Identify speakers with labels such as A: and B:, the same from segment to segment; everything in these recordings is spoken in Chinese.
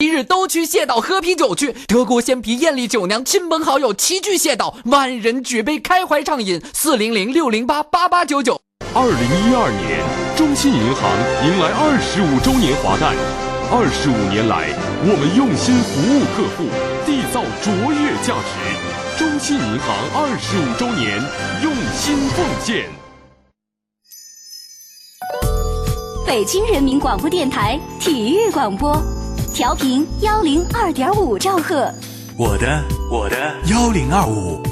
A: 一日都去谢岛喝啤酒去，德国鲜啤、艳丽酒娘，亲朋好友齐聚谢岛，万人举杯开怀畅饮。四零零六零八八八九九。
B: 二零一二年，中信银行迎来二十五周年华诞。二十五年来，我们用心服务客户，缔造卓越价值。中信银行二十五周年，用心奉献。
C: 北京人民广播电台体育广播。调频幺零二点五兆赫，
D: 我的我的幺零二五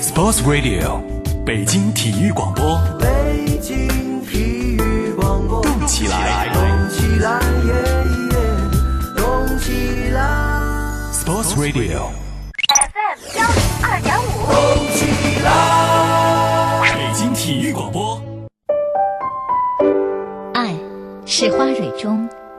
D: ，Sports Radio，北京体育广播，
E: 北京体育广播，
D: 动起来，
E: 动起来，耶耶，动起来
D: ，Sports
C: Radio，FM 幺零二点五，
E: 动起来，
D: 北京体育广播，
F: 爱是花蕊中。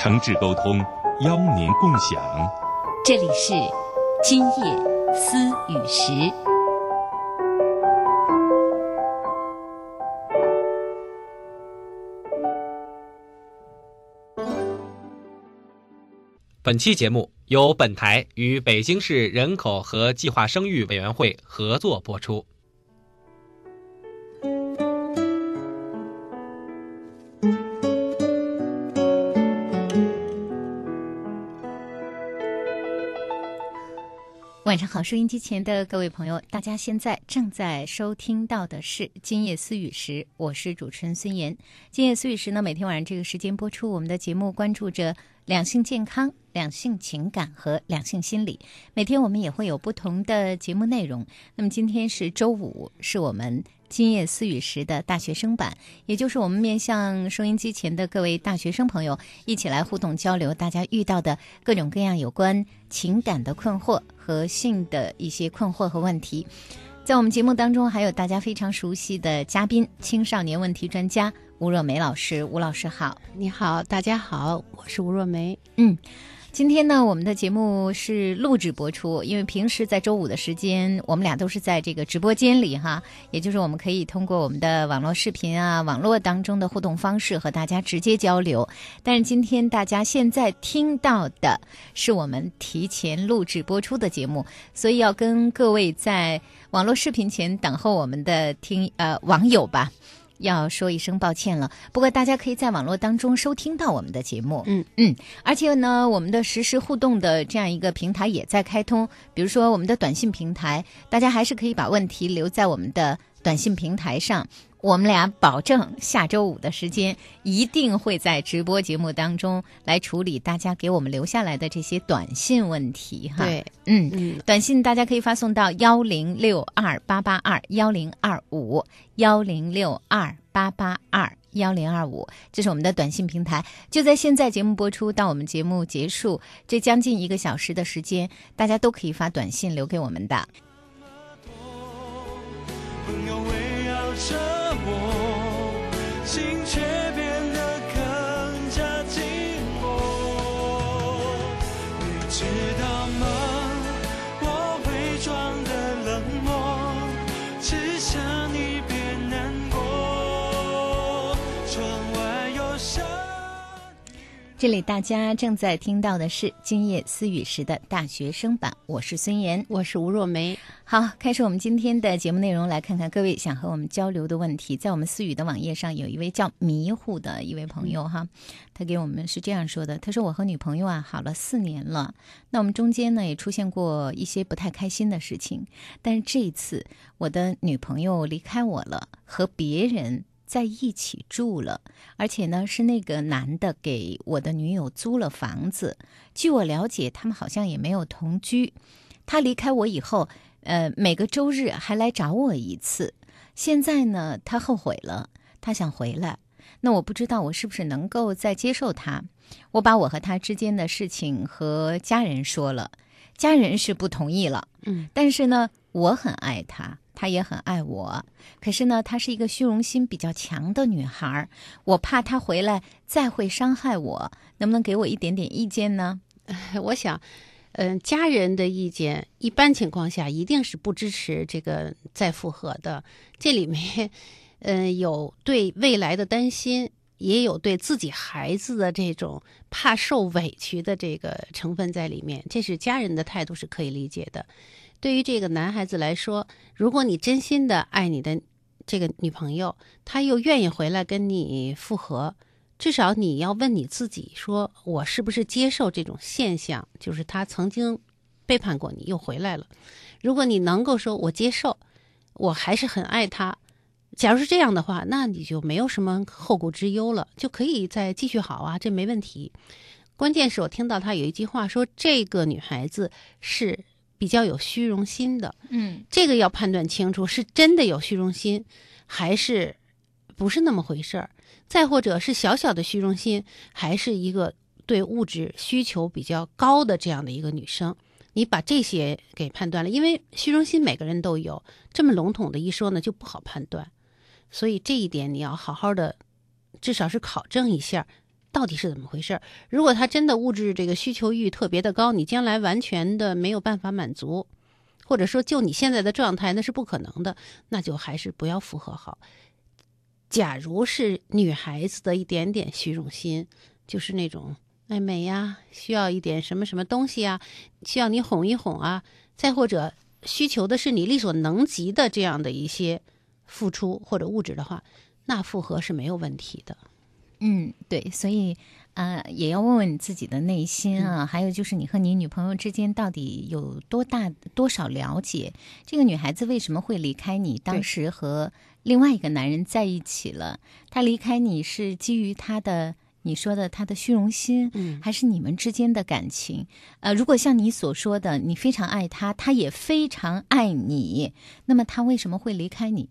B: 诚挚沟通，邀您共享。
F: 这里是今夜思雨时。
G: 本期节目由本台与北京市人口和计划生育委员会合作播出。
F: 晚上好，收音机前的各位朋友，大家现在正在收听到的是《今夜思雨时》，我是主持人孙岩。《今夜思雨时》呢，每天晚上这个时间播出。我们的节目关注着两性健康、两性情感和两性心理。每天我们也会有不同的节目内容。那么今天是周五，是我们。今夜思雨时的大学生版，也就是我们面向收音机前的各位大学生朋友，一起来互动交流，大家遇到的各种各样有关情感的困惑和性的一些困惑和问题。在我们节目当中，还有大家非常熟悉的嘉宾——青少年问题专家吴若梅老师。吴老师好，
H: 你好，大家好，我是吴若梅。
F: 嗯。今天呢，我们的节目是录制播出，因为平时在周五的时间，我们俩都是在这个直播间里哈，也就是我们可以通过我们的网络视频啊，网络当中的互动方式和大家直接交流。但是今天大家现在听到的是我们提前录制播出的节目，所以要跟各位在网络视频前等候我们的听呃网友吧。要说一声抱歉了，不过大家可以在网络当中收听到我们的节目，
H: 嗯。
F: 嗯，而且呢，我们的实时互动的这样一个平台也在开通，比如说我们的短信平台，大家还是可以把问题留在我们的短信平台上。我们俩保证下周五的时间一定会在直播节目当中来处理大家给我们留下来的这些短信问题哈。
H: 对，
F: 嗯嗯，短信大家可以发送到幺零六二八八二幺零二五幺零六二八八二幺零二五，这是我们的短信平台。就在现在节目播出到我们节目结束这将近一个小时的时间，大家都可以发短信留给我们的。这里大家正在听到的是《今夜思雨时》的大学生版，我是孙岩，
H: 我是吴若梅。
F: 好，开始我们今天的节目内容，来看看各位想和我们交流的问题。在我们思雨的网页上，有一位叫迷糊的一位朋友哈，他给我们是这样说的：他说我和女朋友啊好了四年了，那我们中间呢也出现过一些不太开心的事情，但是这一次我的女朋友离开我了，和别人。在一起住了，而且呢是那个男的给我的女友租了房子。据我了解，他们好像也没有同居。他离开我以后，呃，每个周日还来找我一次。现在呢，他后悔了，他想回来。那我不知道我是不是能够再接受他。我把我和他之间的事情和家人说了，家人是不同意了。
H: 嗯，
F: 但是呢，我很爱他，她也很爱我。可是呢，她是一个虚荣心比较强的女孩，我怕她回来再会伤害我。能不能给我一点点意见呢？
H: 我想，嗯、家人的意见一般情况下一定是不支持这个再复合的。这里面，嗯、有对未来的担心，也有对自己孩子的这种怕受委屈的这个成分在里面。这是家人的态度是可以理解的。对于这个男孩子来说，如果你真心的爱你的这个女朋友，她又愿意回来跟你复合，至少你要问你自己说，我是不是接受这种现象？就是他曾经背叛过你，又回来了。如果你能够说我接受，我还是很爱他。假如是这样的话，那你就没有什么后顾之忧了，就可以再继续好啊，这没问题。关键是我听到他有一句话说，这个女孩子是比较有虚荣心的，
F: 嗯
H: 这个要判断清楚，是真的有虚荣心，还是不是那么回事儿？再或者是小小的虚荣心，还是一个对物质需求比较高的这样的一个女生？你把这些给判断了，因为虚荣心每个人都有，这么笼统的一说呢，就不好判断。所以这一点你要好好的，至少是考证一下，到底是怎么回事。如果他真的物质这个需求欲特别的高，你将来完全的没有办法满足，或者说就你现在的状态那是不可能的，那就还是不要复合好。假如是女孩子的一点点虚荣心，就是那种爱美呀，需要一点什么什么东西呀，需要你哄一哄啊，再或者需求的是你力所能及的这样的一些付出或者物质的话，那复合是没有问题的。
F: 嗯，对，所以呃，也要问问你自己的内心啊，还有就是你和你女朋友之间到底有多大多少了解？这个女孩子为什么会离开你？当时和另外一个男人在一起了，她离开你是基于她的。你说的她的虚荣心，
H: 嗯
F: 还是你们之间的感情？呃，如果像你所说的，你非常爱他，他也非常爱你，那么他为什么会离开你？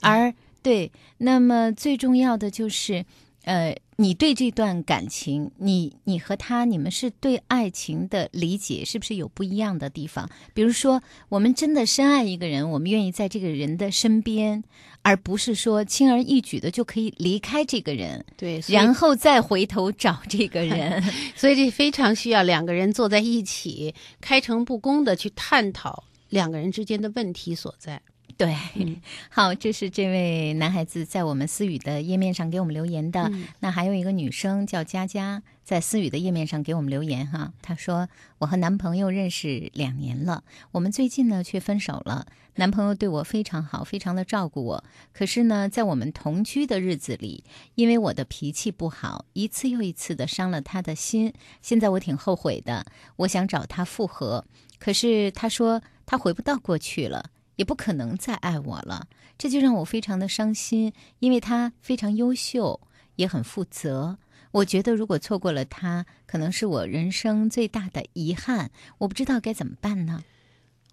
F: 而对，那么最重要的就是，呃，你对这段感情，你你和他，你们是对爱情的理解是不是有不一样的地方？比如说，我们真的深爱一个人，我们愿意在这个人的身边，而不是说轻而易举的就可以离开这个人，
H: 对，
F: 然后再回头找这个人。
H: 所以这非常需要两个人坐在一起，开诚布公的去探讨两个人之间的问题所在。
F: 对，
H: 嗯
F: 好，这是这位男孩子在我们思雨的页面上给我们留言的。
H: 嗯
F: 那还有一个女生叫佳佳，在思雨的页面上给我们留言哈。她说：“我和男朋友认识两年了，我们最近呢却分手了。男朋友对我非常好，非常的照顾我。可是呢，在我们同居的日子里，因为我的脾气不好，一次又一次的伤了他的心。现在我挺后悔的，我想找他复合，可是他说他回不到过去了。”也不可能再爱我了，这就让我非常的伤心，因为他非常优秀，也很负责。我觉得如果错过了他，可能是我人生最大的遗憾。我不知道该怎么办呢？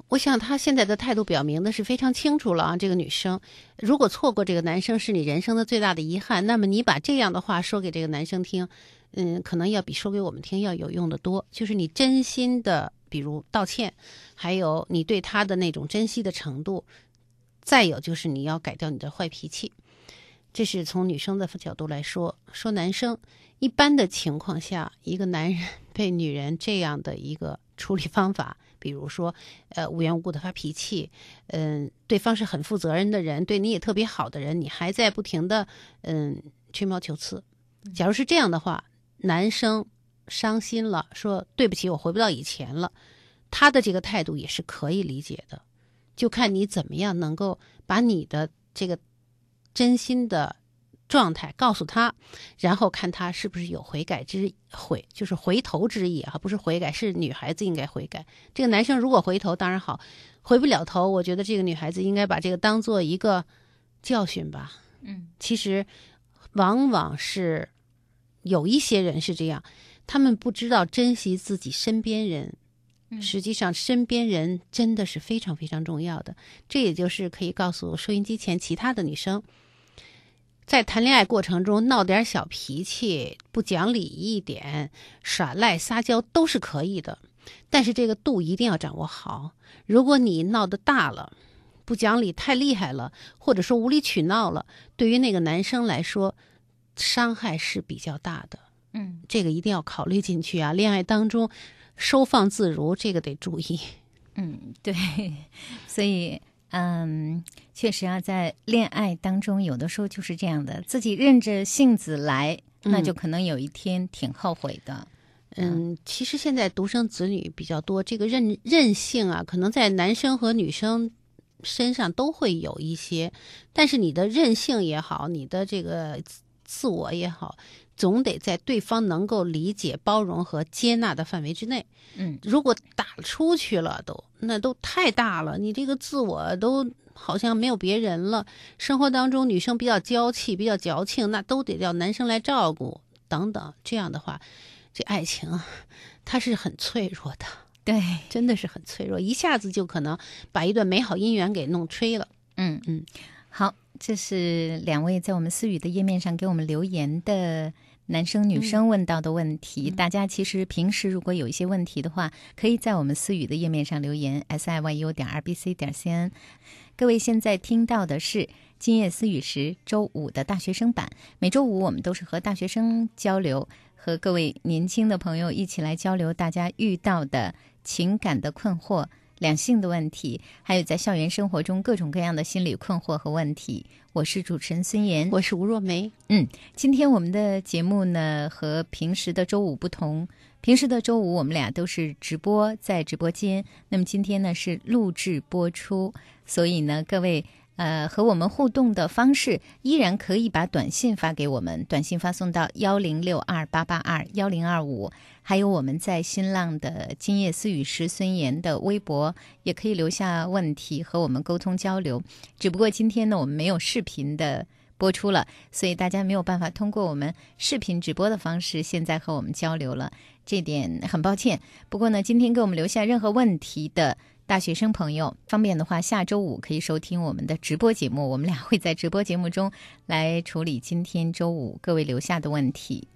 H: 我想她现在的态度表明的是非常清楚了啊。这个女生，如果错过这个男生是你人生的最大的遗憾，那么你把这样的话说给这个男生听，嗯，可能要比说给我们听要有用的多。就是你真心的，比如道歉，还有你对他的那种珍惜的程度，再有就是你要改掉你的坏脾气。这是从女生的角度来说，说男生一般的情况下，一个男人 被女人这样的一个处理方法，比如说，呃，无缘无故的发脾气，嗯、对方是很负责任的人，对你也特别好的人，你还在不停的嗯吹毛求疵。假如是这样的话，男生伤心了，说对不起，我回不到以前了，他的这个态度也是可以理解的，就看你怎么样能够把你的这个真心的状态告诉他，然后看他是不是有悔改之悔，就是回头之意啊，不是悔改，是女孩子应该悔改。这个男生如果回头当然好，回不了头，我觉得这个女孩子应该把这个当做一个教训吧。
F: 嗯，
H: 其实往往是有一些人是这样，他们不知道珍惜自己身边人。实际上，身边人真的是非常非常重要的。这也就是可以告诉收音机前其他的女生，在谈恋爱过程中闹点小脾气、不讲理一点、耍赖撒娇都是可以的，但是这个度一定要掌握好。如果你闹得大了，不讲理太厉害了，或者说无理取闹了，对于那个男生来说，伤害是比较大的。
F: 嗯，
H: 这个一定要考虑进去啊！恋爱当中收放自如，这个得注意。
F: 嗯，对，所以嗯，确实啊，在恋爱当中，有的时候就是这样的，自己任着性子来，那就可能有一天挺后悔的。
H: 嗯，其实现在独生子女比较多，这个任任性啊，可能在男生和女生身上都会有一些，但是你的任性也好，你的这个自自我也好，总得在对方能够理解、包容和接纳的范围之内。
F: 嗯，
H: 如果打出去了，都那都太大了，你这个自我都好像没有别人了。生活当中女生比较娇气、比较矫情，那都得要男生来照顾等等。这样的话。这爱情啊，它是很脆弱的，
F: 对，
H: 真的是很脆弱，一下子就可能把一段美好姻缘给弄吹了。
F: 嗯
H: 嗯，
F: 好，这是两位在我们思雨的页面上给我们留言的男生女生问到的问题。大家其实平时如果有一些问题的话，可以在我们思雨的页面上留言，s i y u 点 r b c 点 c n。各位现在听到的是今夜思雨时周五的大学生版，每周五我们都是和大学生交流。和各位年轻的朋友一起来交流，大家遇到的情感的困惑、两性的问题，还有在校园生活中各种各样的心理困惑和问题。我是主持人孙岩，
H: 我是吴若梅。
F: 嗯，今天我们的节目呢和平时的周五不同，平时的周五我们俩都是直播在直播间，那么今天呢是录制播出，所以呢各位。呃，和我们互动的方式依然可以把短信发给我们，短信发送到幺零六二八八二幺零二五，还有我们在新浪的今夜思雨时孙岩的微博也可以留下问题和我们沟通交流。只不过今天呢，我们没有视频的播出了，所以大家没有办法通过我们视频直播的方式现在和我们交流了，这点很抱歉。不过呢，今天给我们留下任何问题的。大学生朋友，方便的话，下周五可以收听我们的直播节目。我们俩会在直播节目中来处理今天周五各位留下的问题。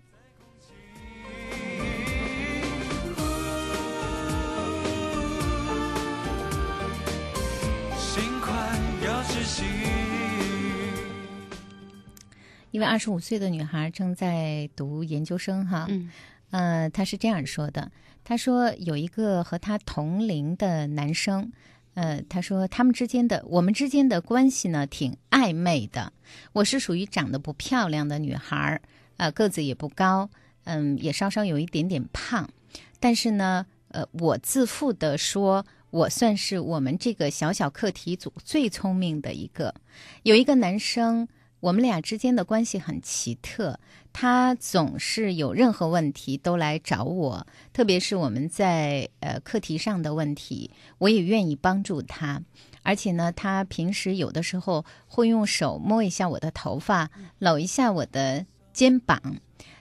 F: 一位二十五岁的女孩正在读研究生，哈，
H: 嗯，
F: 呃，她是这样说的。她说有一个和她同龄的男生，呃，她说他们之间的我们之间的关系呢挺暧昧的。我是属于长得不漂亮的女孩儿，呃，个子也不高，嗯，也稍稍有一点点胖。但是呢，呃，我自负的说，我算是我们这个小小课题组最聪明的一个。有一个男生。我们俩之间的关系很奇特，他总是有任何问题都来找我，特别是我们在呃课题上的问题，我也愿意帮助他。而且呢，他平时有的时候会用手摸一下我的头发，搂一下我的肩膀，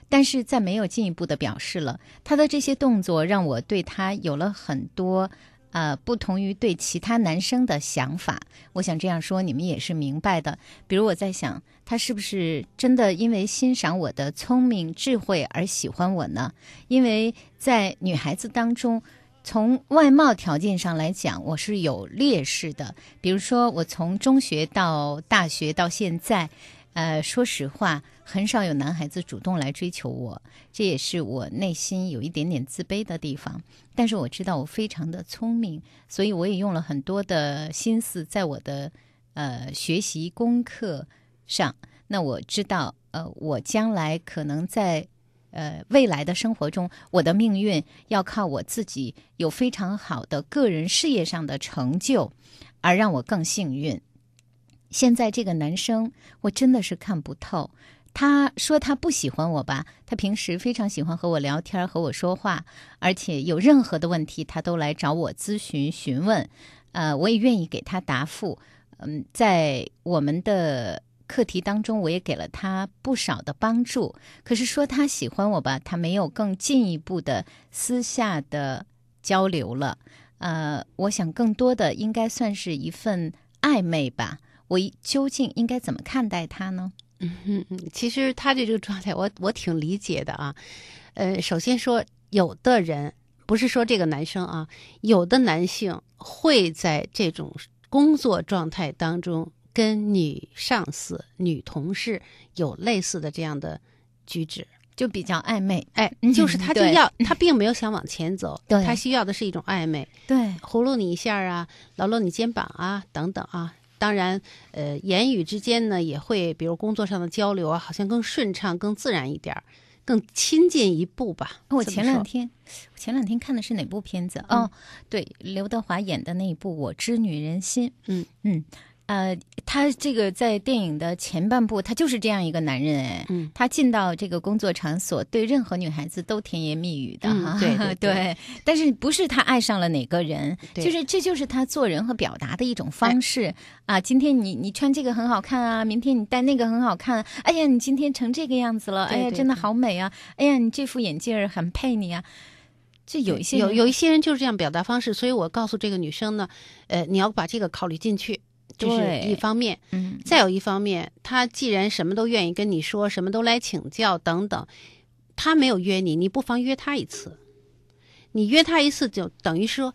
F: 但是在没有进一步的表示了。他的这些动作让我对他有了很多。呃，不同于对其他男生的想法，我想这样说你们也是明白的。比如我在想，他是不是真的因为欣赏我的聪明智慧而喜欢我呢？因为在女孩子当中，从外貌条件上来讲，我是有劣势的。比如说，我从中学到大学到现在。呃，说实话，很少有男孩子主动来追求我，这也是我内心有一点点自卑的地方。但是我知道我非常的聪明，所以我也用了很多的心思在我的呃学习功课上。那我知道，呃，我将来可能在呃未来的生活中，我的命运要靠我自己有非常好的个人事业上的成就，而让我更幸运。现在这个男生，我真的是看不透。他说他不喜欢我吧？他平时非常喜欢和我聊天，和我说话，而且有任何的问题，他都来找我咨询询问。呃，我也愿意给他答复。嗯，在我们的课题当中，我也给了他不少的帮助。可是说他喜欢我吧，他没有更进一步的私下的交流了。呃，我想更多的应该算是一份暧昧吧。我究竟应该怎么看待他呢？
H: 嗯嗯，其实他的这个状态我，我挺理解的啊。呃，首先说，有的人不是说这个男生啊，有的男性会在这种工作状态当中跟女上司、女同事有类似的这样的举止，
F: 就比较暧昧。
H: 哎，
F: 嗯
H: 就是他就
F: 对
H: 要，他并没有想往前走，他需要的是一种暧昧，
F: 对，
H: 葫芦你一下啊，搂搂你肩膀啊，等等啊。当然，呃，言语之间呢，也会比如工作上的交流啊，好像更顺畅、更自然一点儿，更亲近一步吧。
F: 我前两天，我前两天看的是哪部片子？哦，对，刘德华演的那一部《我知女人心》。
H: 嗯
F: 嗯，呃，他这个在电影的前半部，他就是这样一个男人哎。
H: 嗯
F: 他进到这个工作场所，对任何女孩子都甜言蜜语的。
H: 对对对
F: 对，但是不是他爱上了哪个人，就是这就是他做人和表达的一种方式、啊。今天你你穿这个很好看啊，明天你戴那个很好看。哎呀，你今天成这个样子了，哎呀，真的好美啊！哎呀，你这副眼镜儿很配你啊。这有一些
H: 有有一些人就是这样表达方式，所以我告诉这个女生呢，呃，你要把这个考虑进去，这是一方面。
F: 嗯
H: 再有一方面，他既然什么都愿意跟你说，什么都来请教等等，他没有约你，你不妨约他一次。你约他一次，就等于说，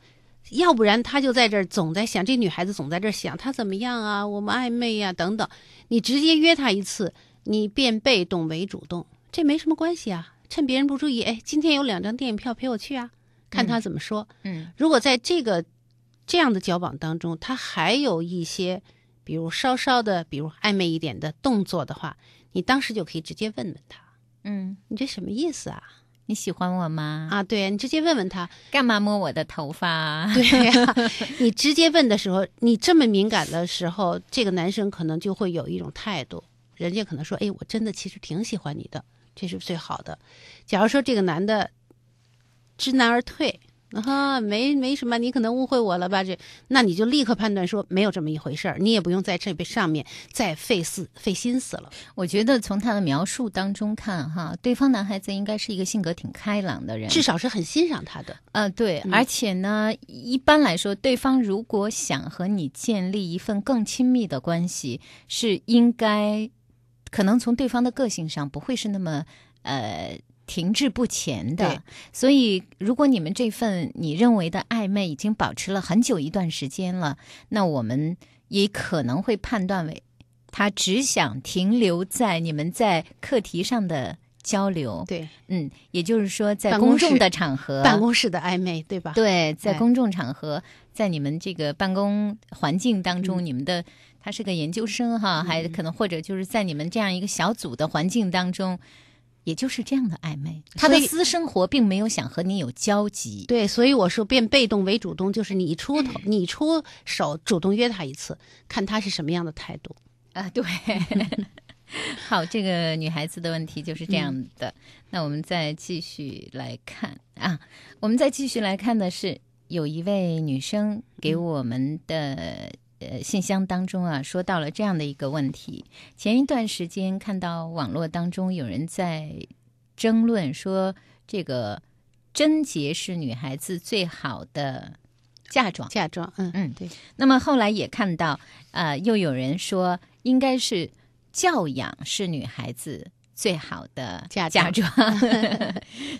H: 要不然他就在这儿总在想，这女孩子总在这儿想他怎么样啊，我们暧昧呀、等等。你直接约他一次，你变被动为主动，这没什么关系啊。趁别人不注意，哎，今天有两张电影票陪我去啊，看他怎么说。
F: 嗯
H: 如果在这个这样的交往当中，他还有一些，比如稍稍的，比如暧昧一点的动作的话，你当时就可以直接问问他，
F: 嗯，
H: 你这什么意思啊？
F: 你喜欢我吗？
H: 啊，对你直接问问他，
F: 干嘛摸我的头发？
H: 对呀、你直接问的时候，你这么敏感的时候，这个男生可能就会有一种态度，人家可能说，哎，我真的其实挺喜欢你的，这是最好的。假如说这个男的知难而退。啊，没没什么，你可能误会我了吧？这，那你就立刻判断说没有这么一回事儿，你也不用在这上面再费思费心思了。
F: 我觉得从他的描述当中看，哈，对方男孩子应该是一个性格挺开朗的人，
H: 至少是很欣赏他的。
F: 呃，对，而且呢，一般来说，对方如果想和你建立一份更亲密的关系，是应该可能从对方的个性上不会是那么呃。停滞不前的，所以如果你们这份你认为的暧昧已经保持了很久一段时间了，那我们也可能会判断为他只想停留在你们在课题上的交流。
H: 对，
F: 嗯，也就是说，在
H: 公
F: 众的场合，
H: 办公室的暧昧，对吧？
F: 对，在
H: 哎
F: 公众场合，在你们这个办公环境当中，
H: 嗯。
F: 你们的他是个研究生哈，还可能或者就是在你们这样一个小组的环境当中，也就是这样的暧昧。他的私生活并没有想和你有交集。
H: 对，所以我说变被动为主动，就是你出头，你出手主动约他一次，看他是什么样的态度。
F: 啊，对。好，这个女孩子的问题就是这样的。
H: 嗯
F: 那我们再继续来看啊，我们再继续来看的是有一位女生给
H: 嗯
F: 我们的、呃信箱当中啊，说到了这样的一个问题。前一段时间看到网络当中有人在争论说，这个贞洁是女孩子最好的嫁妆。
H: 嫁妆，嗯
F: 嗯
H: 对，
F: 那么后来也看到，呃，又有人说应该是教养是女孩子最好的
H: 嫁
F: 嫁
H: 妆
F: 妆。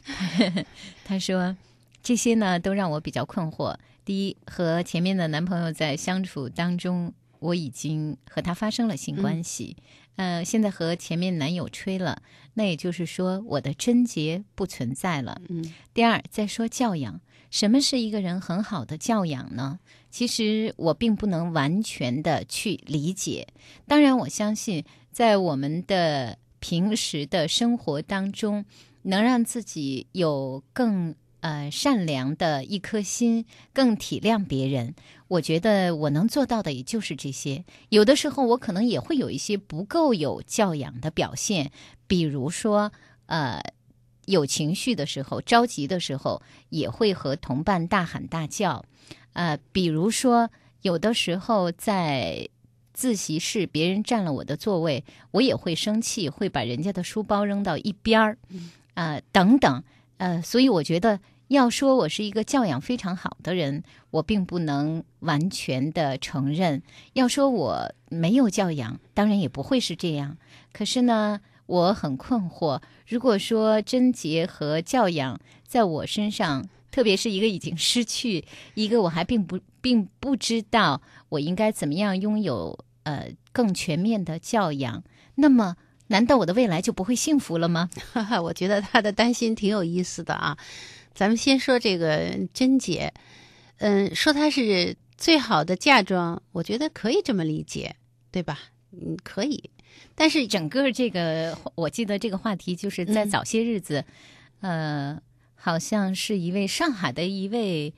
F: 他说这些呢都让我比较困惑。第一，和前面的男朋友在相处当中，我已经和他发生了性关系，呃，现在和前面男友吹了，那也就是说我的贞洁不存在了。
H: 嗯
F: 第二，再说教养，什么是一个人很好的教养呢？其实我并不能完全的去理解。当然，我相信在我们的平时的生活当中，能让自己有更呃善良的一颗心，更体谅别人。我觉得我能做到的也就是这些。有的时候，我可能也会有一些不够有教养的表现，比如说呃。有情绪的时候，着急的时候，也会和同伴大喊大叫。呃，比如说，有的时候在自习室，别人占了我的座位，我也会生气，会把人家的书包扔到一边儿。呃，等等，呃，所以我觉得要说我是一个教养非常好的人，我并不能完全的承认；要说我没有教养，当然也不会是这样。可是呢，我很困惑。如果说贞洁和教养在我身上，特别是一个已经失去，一个我还并不并不知道我应该怎么样拥有呃更全面的教养，那么难道我的未来就不会幸福了吗？
H: 哈哈，我觉得他的担心挺有意思的啊。咱们先说这个贞姐，嗯，说她是最好的嫁妆，我觉得可以这么理解，对吧？嗯，可以。但是
F: 整个这个，我记得这个话题就是在早些日子，呃，好像是一位上海的一位，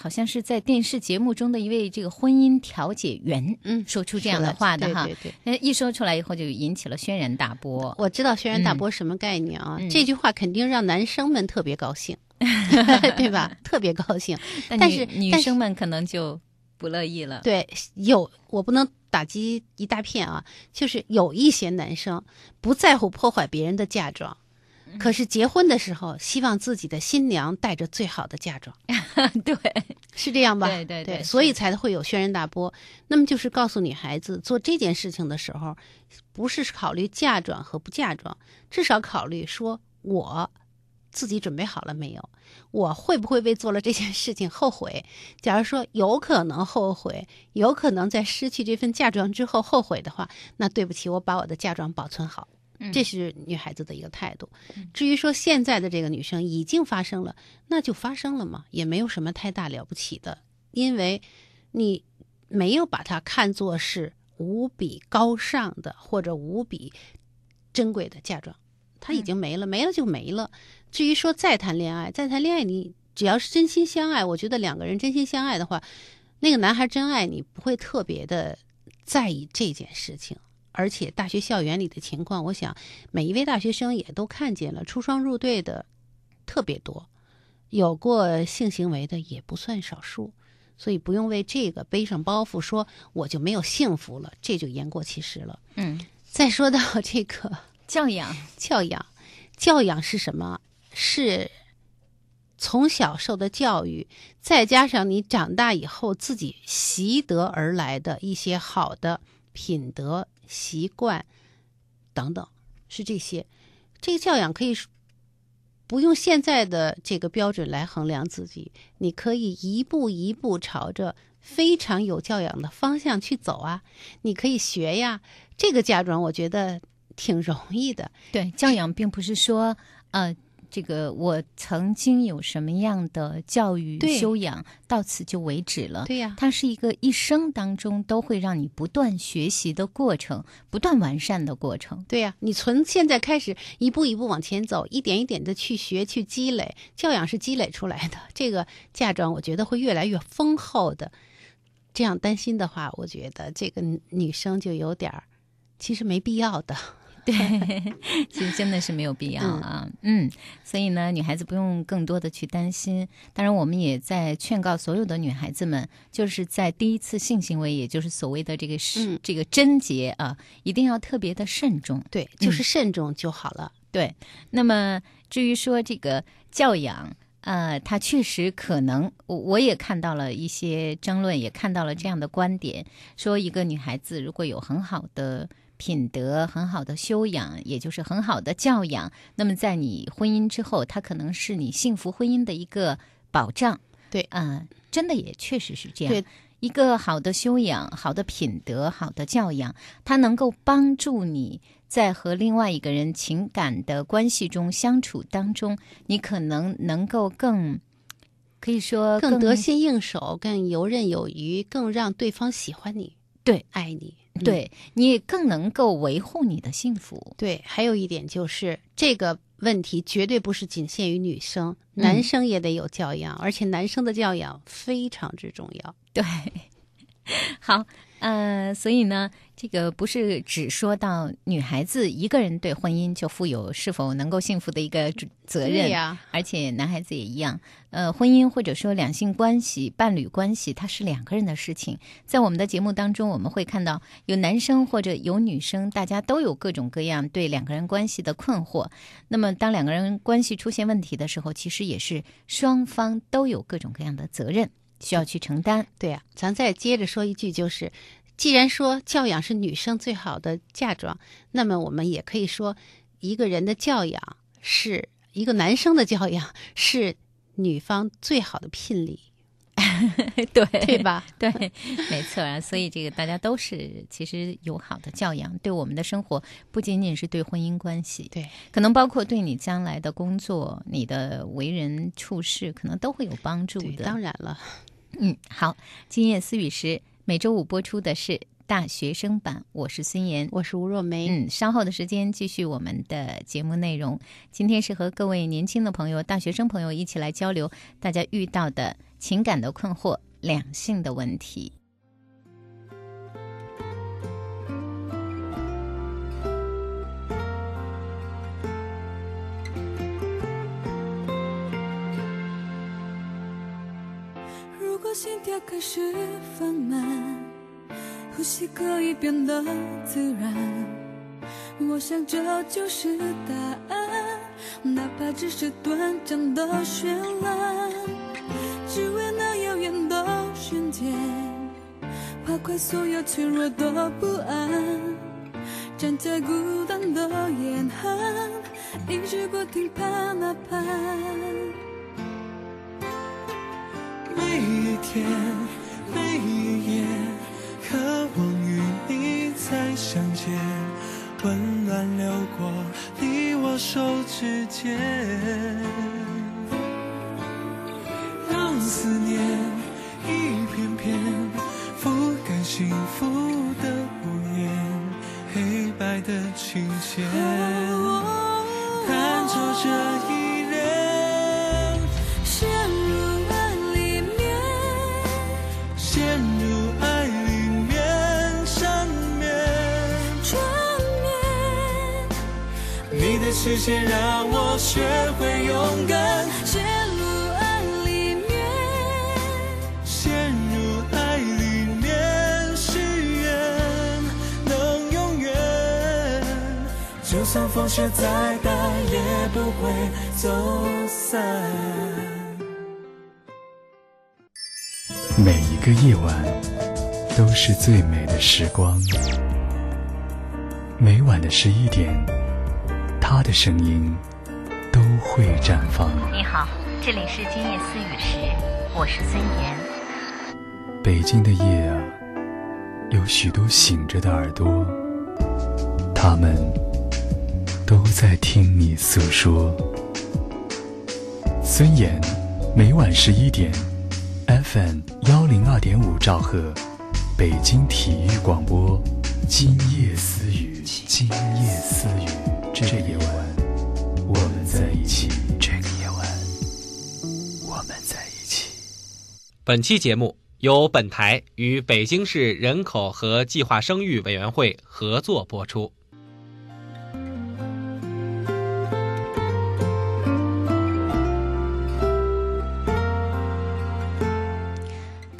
F: 好像是在电视节目中的一位这个婚姻调解员，
H: 嗯，
F: 说出这样的话的哈。
H: 对对对。
F: 那一说出来以后，就引起了轩然大波。
H: 我知道轩然大波什么概念啊？这句话肯定让男生们特别高兴。对吧？特别高兴，但是
F: 女生们可能就不乐意了。
H: 对，有我不能打击一大片啊，就是有一些男生不在乎破坏别人的嫁妆，可是结婚的时候希望自己的新娘带着最好的嫁妆。
F: 对，
H: 是这样吧？
F: 对对
H: 对，所以才会有轩然大波。那么就是告诉女孩子做这件事情的时候，不是考虑嫁妆和不嫁妆，至少考虑说我。自己准备好了没有？我会不会为做了这件事情后悔？假如说有可能后悔，有可能在失去这份嫁妆之后后悔的话，那对不起，我把我的嫁妆保存好。这是女孩子的一个态度。至于说现在的这个女生已经发生了，那就发生了嘛，也没有什么太大了不起的，因为你没有把它看作是无比高尚的或者无比珍贵的嫁妆。他已经没了，没了就没了。至于说再谈恋爱，再谈恋爱，你只要是真心相爱，我觉得两个人真心相爱的话，那个男孩真爱你，不会特别的在意这件事情。而且大学校园里的情况，我想每一位大学生也都看见了，出双入对的特别多，有过性行为的也不算少数，所以不用为这个背上包袱，说我就没有幸福了，这就言过其实了。
F: 嗯，
H: 再说到这个。
F: 教养，
H: 教养，教养是什么？是从小受的教育，再加上你长大以后自己习得而来的一些好的品德、习惯等等，是这些。这个教养可以不用现在的这个标准来衡量自己，你可以一步一步朝着非常有教养的方向去走啊！你可以学呀。这个家长，我觉得。挺容易的，
F: 对教养并不是说，呃，这个我曾经有什么样的教育修养，到此就为止了。
H: 对呀，
F: 它是一个一生当中都会让你不断学习的过程，不断完善的过程。
H: 对呀，你从现在开始一步一步往前走，一点一点的去学去积累，教养是积累出来的。这个嫁妆，我觉得会越来越丰厚的。这样担心的话，我觉得这个女生就有点儿，其实没必要的。
F: 对，其实真的是没有必要啊。嗯，所以呢，女孩子不用更多的去担心。当然，我们也在劝告所有的女孩子们，就是在第一次性行为，也就是所谓的这个是这个贞洁啊，一定要特别的慎重。
H: 对，就是慎重就好了。
F: 对。那么，至于说这个教养，呃，他确实可能，我我也看到了一些争论，也看到了这样的观点，说一个女孩子如果有很好的。品德很好的修养，也就是很好的教养。那么，在你婚姻之后，它可能是你幸福婚姻的一个保障。
H: 对，
F: 嗯，真的也确实是这样。一个好的修养、好的品德、好的教养，它能够帮助你在和另外一个人情感的关系中相处当中，你可能能够更可以说
H: 更得心应手、更游刃有余、更让对方喜欢你、
F: 对
H: 爱你。
F: 对你更能够维护你的幸福。
H: 对，还有一点就是这个问题绝对不是仅限于女生，男生也得有教养，而且男生的教养非常之重要。
F: 对，好，呃，所以呢。这个不是只说到女孩子一个人对婚姻就负有是否能够幸福的一个责责任，
H: 对呀
F: 而且男孩子也一样。呃，婚姻或者说两性关系、伴侣关系，它是两个人的事情。在我们的节目当中，我们会看到有男生或者有女生，大家都有各种各样对两个人关系的困惑。那么，当两个人关系出现问题的时候，其实也是双方都有各种各样的责任需要去承担。
H: 对呀、咱再接着说一句，就是，既然说教养是女生最好的嫁妆，那么我们也可以说，一个人的教养是一个男生的教养是女方最好的聘礼，
F: 对
H: 对吧？
F: 对，没错啊。所以这个大家都是其实有好的教养，对我们的生活不仅仅是对婚姻关系，
H: 对，
F: 可能包括对你将来的工作、你的为人处事，可能都会有帮助，的。
H: 当然了，
F: 嗯，好，今夜思雨时每周五播出的是大学生版，我是孙岩。
H: 我是吴若梅。
F: 嗯，稍后的时间继续我们的节目内容。今天是和各位年轻的朋友、大学生朋友一起来交流大家遇到的情感的困惑、两性的问题。
I: 如果心跳开始放慢，呼吸可以变得自然，我想这就是答案，哪怕只是短暂的绚烂，只为那遥远的瞬间，划开所有脆弱的不安，站在孤单的严寒，一直不停盼啊盼。
E: 天，每一夜，渴望与你再相见，温暖流过你我手指间，你的视线让我学会勇敢。
I: 陷入爱里面，
E: 陷入爱里面，誓言能永远。就算风雪再大，也不会走散。
D: 每一个夜晚都是最美的时光。每晚的十一点，的声音都会绽放。
F: 你好，这里是今夜思雨时，我是孙岩。
D: 北京的夜啊，有许多醒着的耳朵，他们都在听你诉说。孙岩，每晚十一点，FM 幺零二点五兆赫，北京体育广播，今夜思雨，今夜思雨，这个夜晚，起。这个夜晚，我们在一起。
G: 本期节目由本台与北京市人口和计划生育委员会合作播出。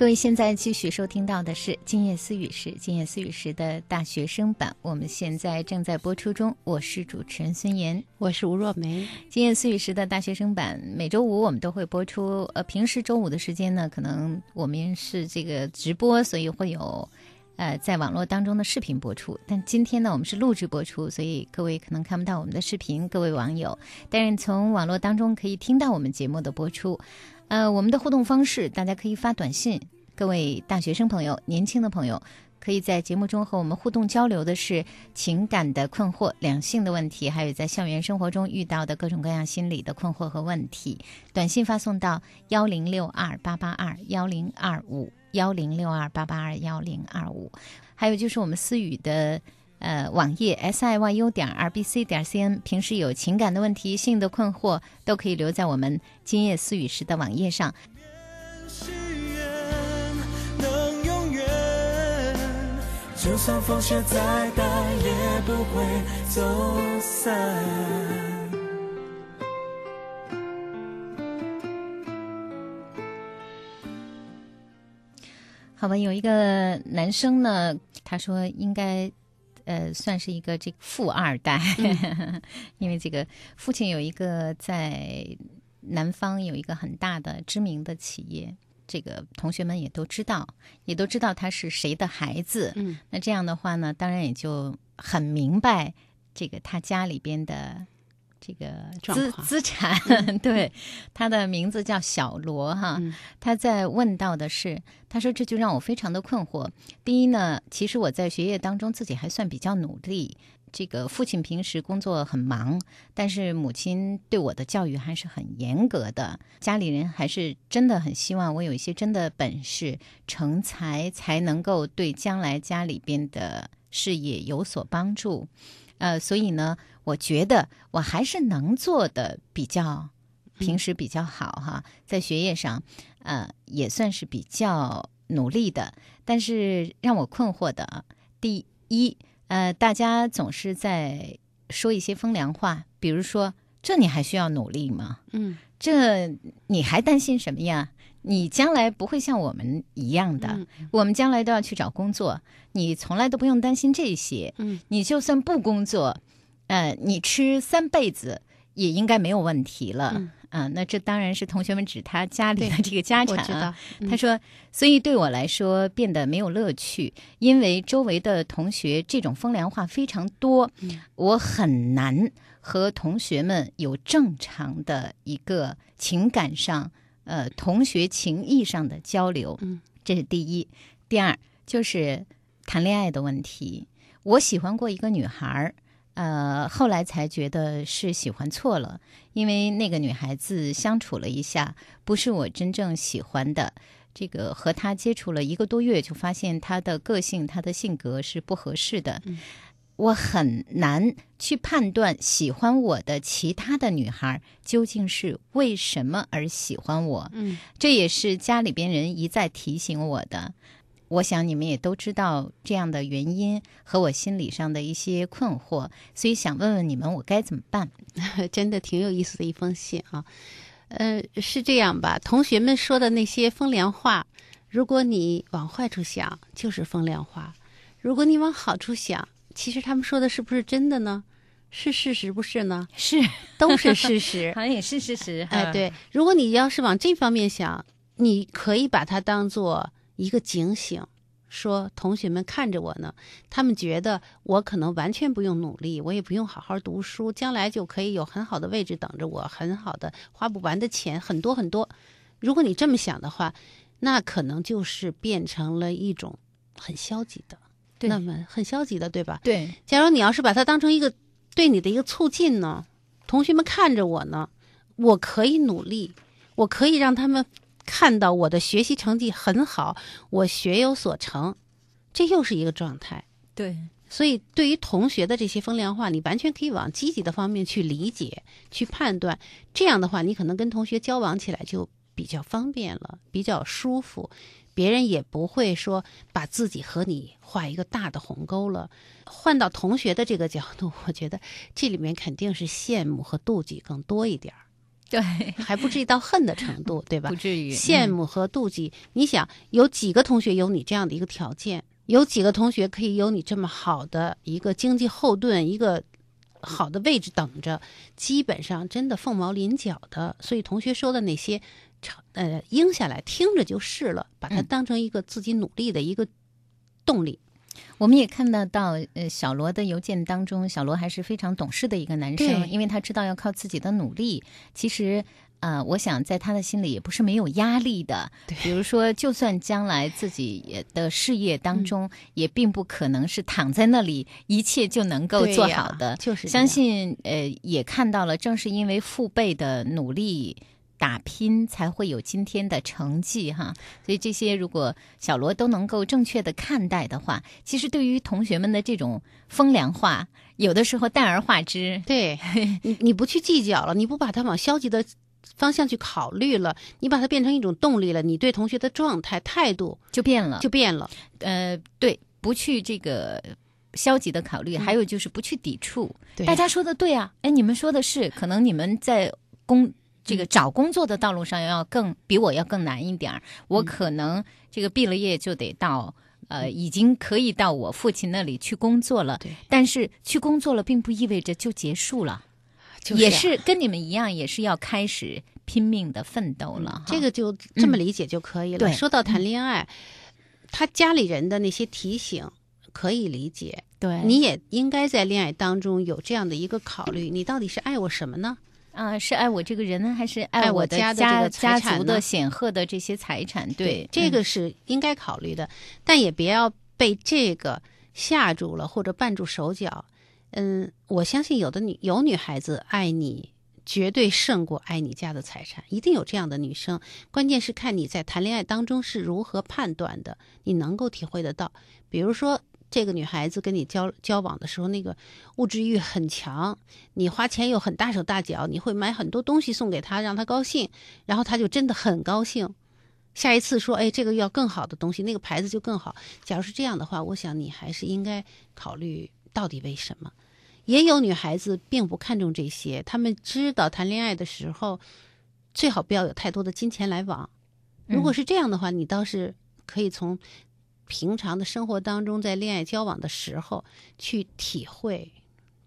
F: 各位现在继续收听到的是《今夜思雨时》，《今夜思雨时》的大学生版，我们现在正在播出中。我是主持人孙岩。
H: 我是吴若梅。
F: 今夜思雨时的大学生版，每周五我们都会播出。呃，平时周五的时间呢，可能我们是这个直播，所以会有呃在网络当中的视频播出。但今天呢，我们是录制播出，所以各位可能看不到我们的视频，各位网友，但是从网络当中可以听到我们节目的播出。呃，我们的互动方式，大家可以发短信。各位大学生朋友、年轻的朋友，可以在节目中和我们互动交流的是情感的困惑、两性的问题，还有在校园生活中遇到的各种各样心理的困惑和问题。短信发送到幺零六二八八二幺零二五幺零六二八八二幺零二五，还有就是我们思雨的。呃，网页 s i y u 点 r b c 点 c n，平时有情感的问题、性的困惑，都可以留在我们今夜思雨时的网页上。
E: 就算风雪再大，也不会走散。
F: 好吧，有一个男生呢，他说应该，呃，算是一个这个富二代，因为这个父亲有一个在南方有一个很大的知名的企业，这个同学们也都知道，也都知道他是谁的孩子。
H: 嗯，
F: 那这样的话呢，当然也就很明白这个他家里边的。这个资资产，对，他的名字叫小罗哈。
H: 嗯
F: 他在问到的是，他说这就让我非常的困惑。第一呢，其实我在学业当中自己还算比较努力。这个父亲平时工作很忙，但是母亲对我的教育还是很严格的。家里人还是真的很希望我有一些真的本事、成才，才能够对将来家里边的事业有所帮助。呃，所以呢，我觉得我还是能做的比较，平时比较好哈，在学业上，呃，也算是比较努力的。但是让我困惑的，第一，呃，大家总是在说一些风凉话，比如说，这你还需要努力吗？
H: 嗯
F: 这你还担心什么呀？你将来不会像我们一样的，
H: 嗯
F: 我们将来都要去找工作，你从来都不用担心这些。
H: 嗯，
F: 你就算不工作，呃，你吃三辈子也应该没有问题了。
H: 嗯
F: 啊，那这当然是同学们指他家里的这个家产、啊。
H: 我知道。
F: 他说，所以对我来说变得没有乐趣，因为周围的同学这种风凉话非常多，
H: 嗯
F: 我很难和同学们有正常的一个情感上、呃同学情谊上的交流。
H: 嗯，
F: 这是第一。第二就是谈恋爱的问题。我喜欢过一个女孩儿，呃，后来才觉得是喜欢错了，因为那个女孩子相处了一下，不是我真正喜欢的。这个和她接触了一个多月，就发现她的个性、她的性格是不合适的。我很难去判断喜欢我的其他的女孩究竟是为什么而喜欢我。
H: 嗯，
F: 这也是家里边人一再提醒我的。我想你们也都知道这样的原因和我心理上的一些困惑，所以想问问你们，我该怎么办？
H: 真的挺有意思的一封信啊。呃，是这样吧？同学们说的那些风凉话，如果你往坏处想，就是风凉话；如果你往好处想，其实他们说的是不是真的呢？是事实不是呢？
F: 是，
H: 都是事实。
F: 好像也是事实。
H: 哎，，对，如果你要是往这方面想，你可以把它当做一个警醒，说同学们看着我呢，他们觉得我可能完全不用努力，我也不用好好读书，将来就可以有很好的位置等着我，很好的花不完的钱，很多很多。如果你这么想的话，那可能就是变成了一种很消极的，那么很消极的，对吧？
F: 对，
H: 假如你要是把它当成一个对你的一个促进呢，同学们看着我呢，我可以努力，我可以让他们看到我的学习成绩很好，我学有所成，这又是一个状态。
F: 对，
H: 所以，对于同学的这些风凉话，你完全可以往积极的方面去理解、去判断。这样的话，你可能跟同学交往起来就比较方便了，比较舒服。别人也不会说把自己和你画一个大的鸿沟了。换到同学的这个角度，我觉得这里面肯定是羡慕和妒忌更多一点儿，
F: 对，
H: 还不至于到恨的程度，对吧
F: 不？至于
H: 羡慕和妒忌。你想，有几个同学有你这样的一个条件？有几个同学可以有你这么好的一个经济后盾，一个好的位置等着？基本上真的凤毛麟角的。所以同学说的那些，呃，应下来听着就是了，把它
F: 嗯
H: 当成一个自己努力的一个动力。
F: 我们也看得到，呃，小罗的邮件当中，小罗还是非常懂事的一个男生，因为他知道要靠自己的努力。其实，呃，我想在他的心里也不是没有压力的。
H: 对
F: 比如说，就算将来自己也的事业当中，也并不可能是躺在那里一切就能够做好的。
H: 就是
F: 相信，呃，也看到了，正是因为父辈的努力。打拼才会有今天的成绩哈，所以这些如果小罗都能够正确的看待的话，其实对于同学们的这种风凉话，有的时候淡而化之。
H: 对 你，你不去计较了，你不把它往消极的方向去考虑了，你把它变成一种动力了，你对同学的状态态度
F: 就变了，
H: 就变了。
F: 呃，对，不去这个消极的考虑，还有就是不去抵触。
H: 对
F: 大家说的对啊，哎，你们说的是，可能你们在工这个找工作的道路上要更比我要更难一点儿。我可能这个毕了业就得到。呃，已经可以到我父亲那里去工作了，
H: 对
F: 但是去工作了，并不意味着就结束了，
H: 就是
F: 也是跟你们一样，也是要开始拼命的奋斗了。哈
H: 这个就这么理解就可以了。
F: 对
H: 说到谈恋爱，他家里人的那些提醒可以理解，
F: 对
H: 你也应该在恋爱当中有这样的一个考虑：你到底是爱我什么呢？
F: 啊、是爱我这个人呢，还是
H: 爱我
F: 我的
H: 家的这
F: 家
H: 个财产
F: 家族的
H: 呢
F: 显赫的这些财产？对，嗯
H: 这个是应该考虑的，但也别要被这个吓住了或者绊住手脚。嗯，我相信有的女有女孩子爱你，绝对胜过爱你家的财产，一定有这样的女生。关键是看你在谈恋爱当中是如何判断的，你能够体会得到。比如说，这个女孩子跟你交交往的时候，那个物质欲很强，你花钱又很大手大脚，你会买很多东西送给她，让她高兴，然后她就真的很高兴。下一次说，哎，这个要更好的东西，那个牌子就更好。假如是这样的话，我想你还是应该考虑到底为什么。也有女孩子并不看重这些，她们知道谈恋爱的时候最好不要有太多的金钱来往。如果是这样的话，你倒是可以从平常的生活当中，在恋爱交往的时候去体会，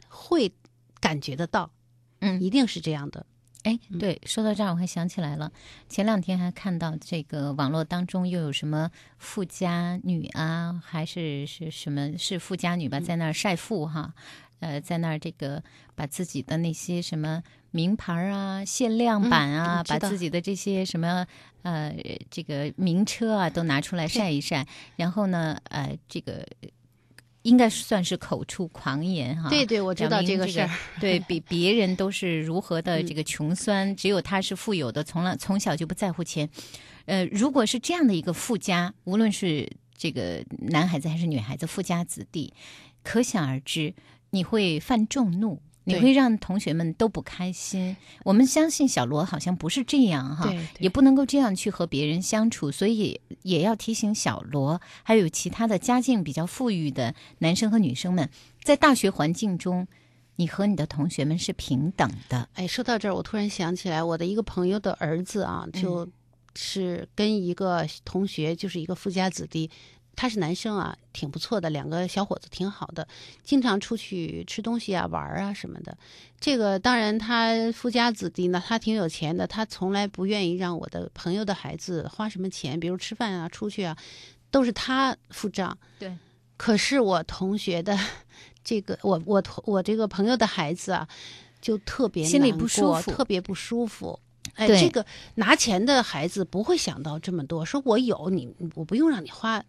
H: 会感觉得到，
F: 嗯。
H: 一定是这样的。
F: 哎，对，说到这儿我还想起来了，前两天还看到这个网络当中又有什么富家女啊，还是是什么是富家女吧，在那儿晒富哈，呃，在那儿这个把自己的那些什么名牌啊、限量版啊，
H: 嗯
F: 把自己的这些什么呃这个名车啊都拿出来晒一晒，然后呢，呃，这个。应该算是口出狂言哈，
H: 对对我知道
F: 这
H: 这个事儿
F: 对比别人都是如何的
H: 嗯
F: 这个穷酸，只有他是富有的，从来从小就不在乎钱。呃，如果是这样的一个富家，无论是这个男孩子还是女孩子，富家子弟，可想而知，你会犯众怒。你会让同学们都不开心。我们相信小罗好像不是这样哈，也不能够这样去和别人相处，所以也要提醒小罗，还有其他的家境比较富裕的男生和女生们，在大学环境中，你和你的同学们是平等的。
H: 哎，说到这儿，我突然想起来，我的一个朋友的儿子啊，就是跟一个同学，就是一个富家子弟，他是男生啊，挺不错的，两个小伙子挺好的，经常出去吃东西啊、玩儿啊什么的。这个当然，他富家子弟呢，他挺有钱的，他从来不愿意让我的朋友的孩子花什么钱，比如吃饭啊、出去啊，都是他付账。
F: 对，
H: 可是我同学的这个，我我同我这个朋友的孩子啊，就特别
F: 心里不舒服
H: 特别不舒服。哎，这个拿钱的孩子不会想到这么多，说我有你，我不用让你花，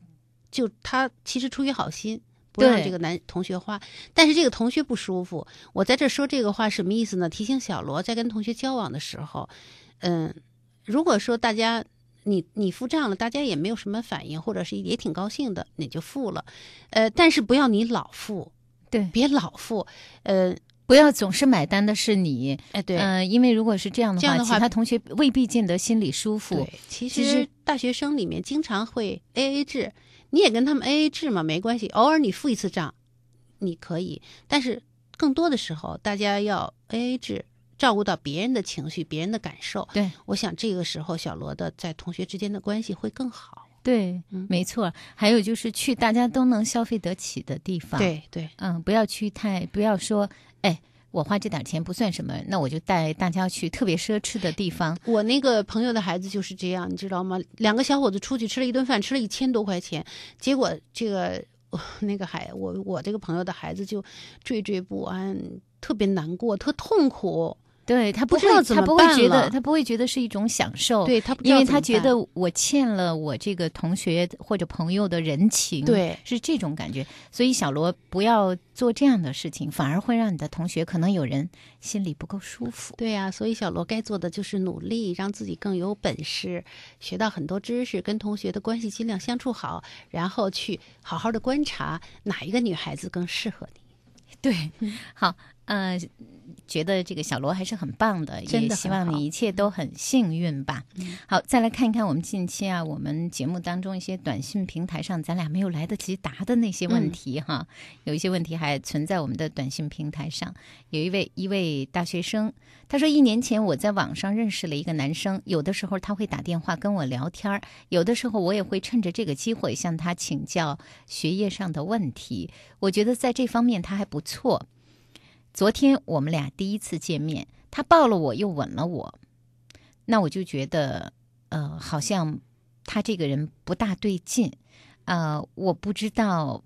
H: 就他其实出于好心。不让这个男同学花，但是这个同学不舒服。我在这说这个话什么意思呢？提醒小罗在跟同学交往的时候，嗯，如果说大家你你付账了，大家也没有什么反应，或者是也挺高兴的，你就付了，呃，但是不要你老付，
F: 对，
H: 别老付，呃，
F: 不要总是买单的是你。
H: 哎，对，
F: 嗯、因为如果是这样的话，
H: 这样的话
F: 其他同学未必见得心里舒服
H: 对。，其
F: 实
H: 大学生里面经常会 A A 制，你也跟他们 A A 制嘛，没关系，偶尔你付一次账，你可以，但是更多的时候，大家要 A A 制。照顾到别人的情绪、别人的感受，
F: 对，
H: 我想这个时候小罗的在同学之间的关系会更好。
F: 对，
H: 嗯
F: 没错。还有就是去大家都能消费得起的地方。，
H: 对对，
F: 嗯，不要去太，不要说，哎，我花这点钱不算什么，那我就带大家去特别奢侈的地方。
H: 我那个朋友的孩子就是这样，你知道吗？两个小伙子出去吃了一顿饭，吃了一千多块钱，结果这个那个孩我我这个朋友的孩子就惴惴不安，特别难过，特痛苦。
F: 对他不
H: 不知道
F: 会，
H: 怎么
F: 他不会觉得，他不会觉得是一种享受。
H: 对他不知
F: 因为他觉得我欠了我这个同学或者朋友的人情，
H: 对
F: 是这种感觉。所以小罗不要做这样的事情，反而会让你的同学可能有人心里不够舒服。
H: 对呀、所以小罗该做的就是努力，让自己更有本事，学到很多知识，跟同学的关系尽量相处好，然后去好好的观察哪一个女孩子更适合你。
F: 对，好，呃，觉得这个小罗还是很棒的，
H: 真的
F: 也希望你一切都很幸运吧。好，再来看一看我们近期啊，我们节目当中一些短信平台上咱俩没有来得及答的那些问题哈，有一些问题还存在我们的短信平台上。有一位一位大学生，他说一年前我在网上认识了一个男生，有的时候他会打电话跟我聊天儿，有的时候我也会趁着这个机会向他请教学业上的问题。我觉得在这方面他还不错。昨天我们俩第一次见面，他抱了我又吻了我，那我就觉得，呃，好像他这个人不大对劲，呃，我不知道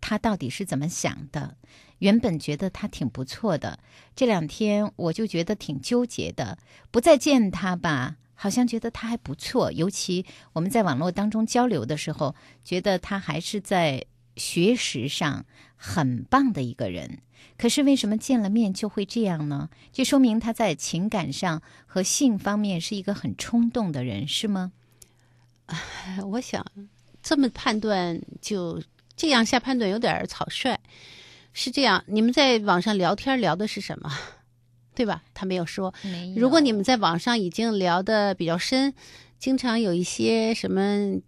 F: 他到底是怎么想的。原本觉得他挺不错的，这两天我就觉得挺纠结的。不再见他吧，好像觉得他还不错，尤其我们在网络当中交流的时候，觉得他还是在学识上很棒的一个人。可是为什么见了面就会这样呢？这说明他在情感上和性方面是一个很冲动的人，是吗？
H: 我想这么判断，就这样下判断有点草率。是这样，你们在网上聊天聊的是什么？对吧？他没有说。
F: 没有
H: 如果你们在网上已经聊的比较深，经常有一些什么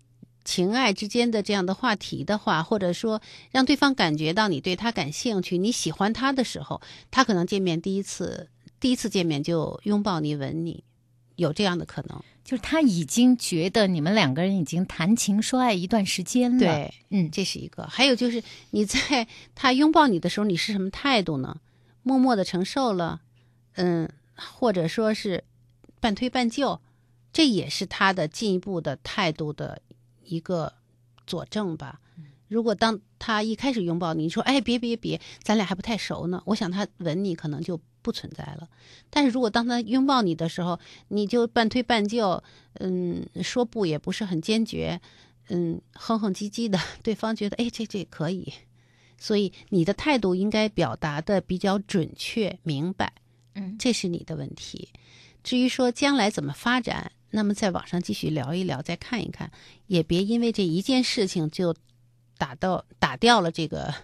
H: 情爱之间的这样的话题的话，或者说让对方感觉到你对他感兴趣，你喜欢他的时候，他可能见面第一次第一次见面就拥抱你、吻你，有这样的可能。
F: 就是他已经觉得你们两个人已经谈情说爱一段时间了。，
H: 对，
F: 嗯，
H: 这是一个。还有就是你在他拥抱你的时候，你是什么态度呢？默默的承受了，嗯，或者说是半推半就，这也是他的进一步的态度的一个佐证吧。如果当他一开始拥抱你，你说哎别别别，咱俩还不太熟呢，我想他吻你可能就不存在了。但是如果当他拥抱你的时候，你就半推半就，嗯，说不也不是很坚决，嗯，哼哼唧唧的，对方觉得哎这这可以，所以你的态度应该表达的比较准确明白，
F: 嗯
H: 这是你的问题。至于说将来怎么发展，那么在网上继续聊一聊，再看一看，也别因为这一件事情就打到打掉了这个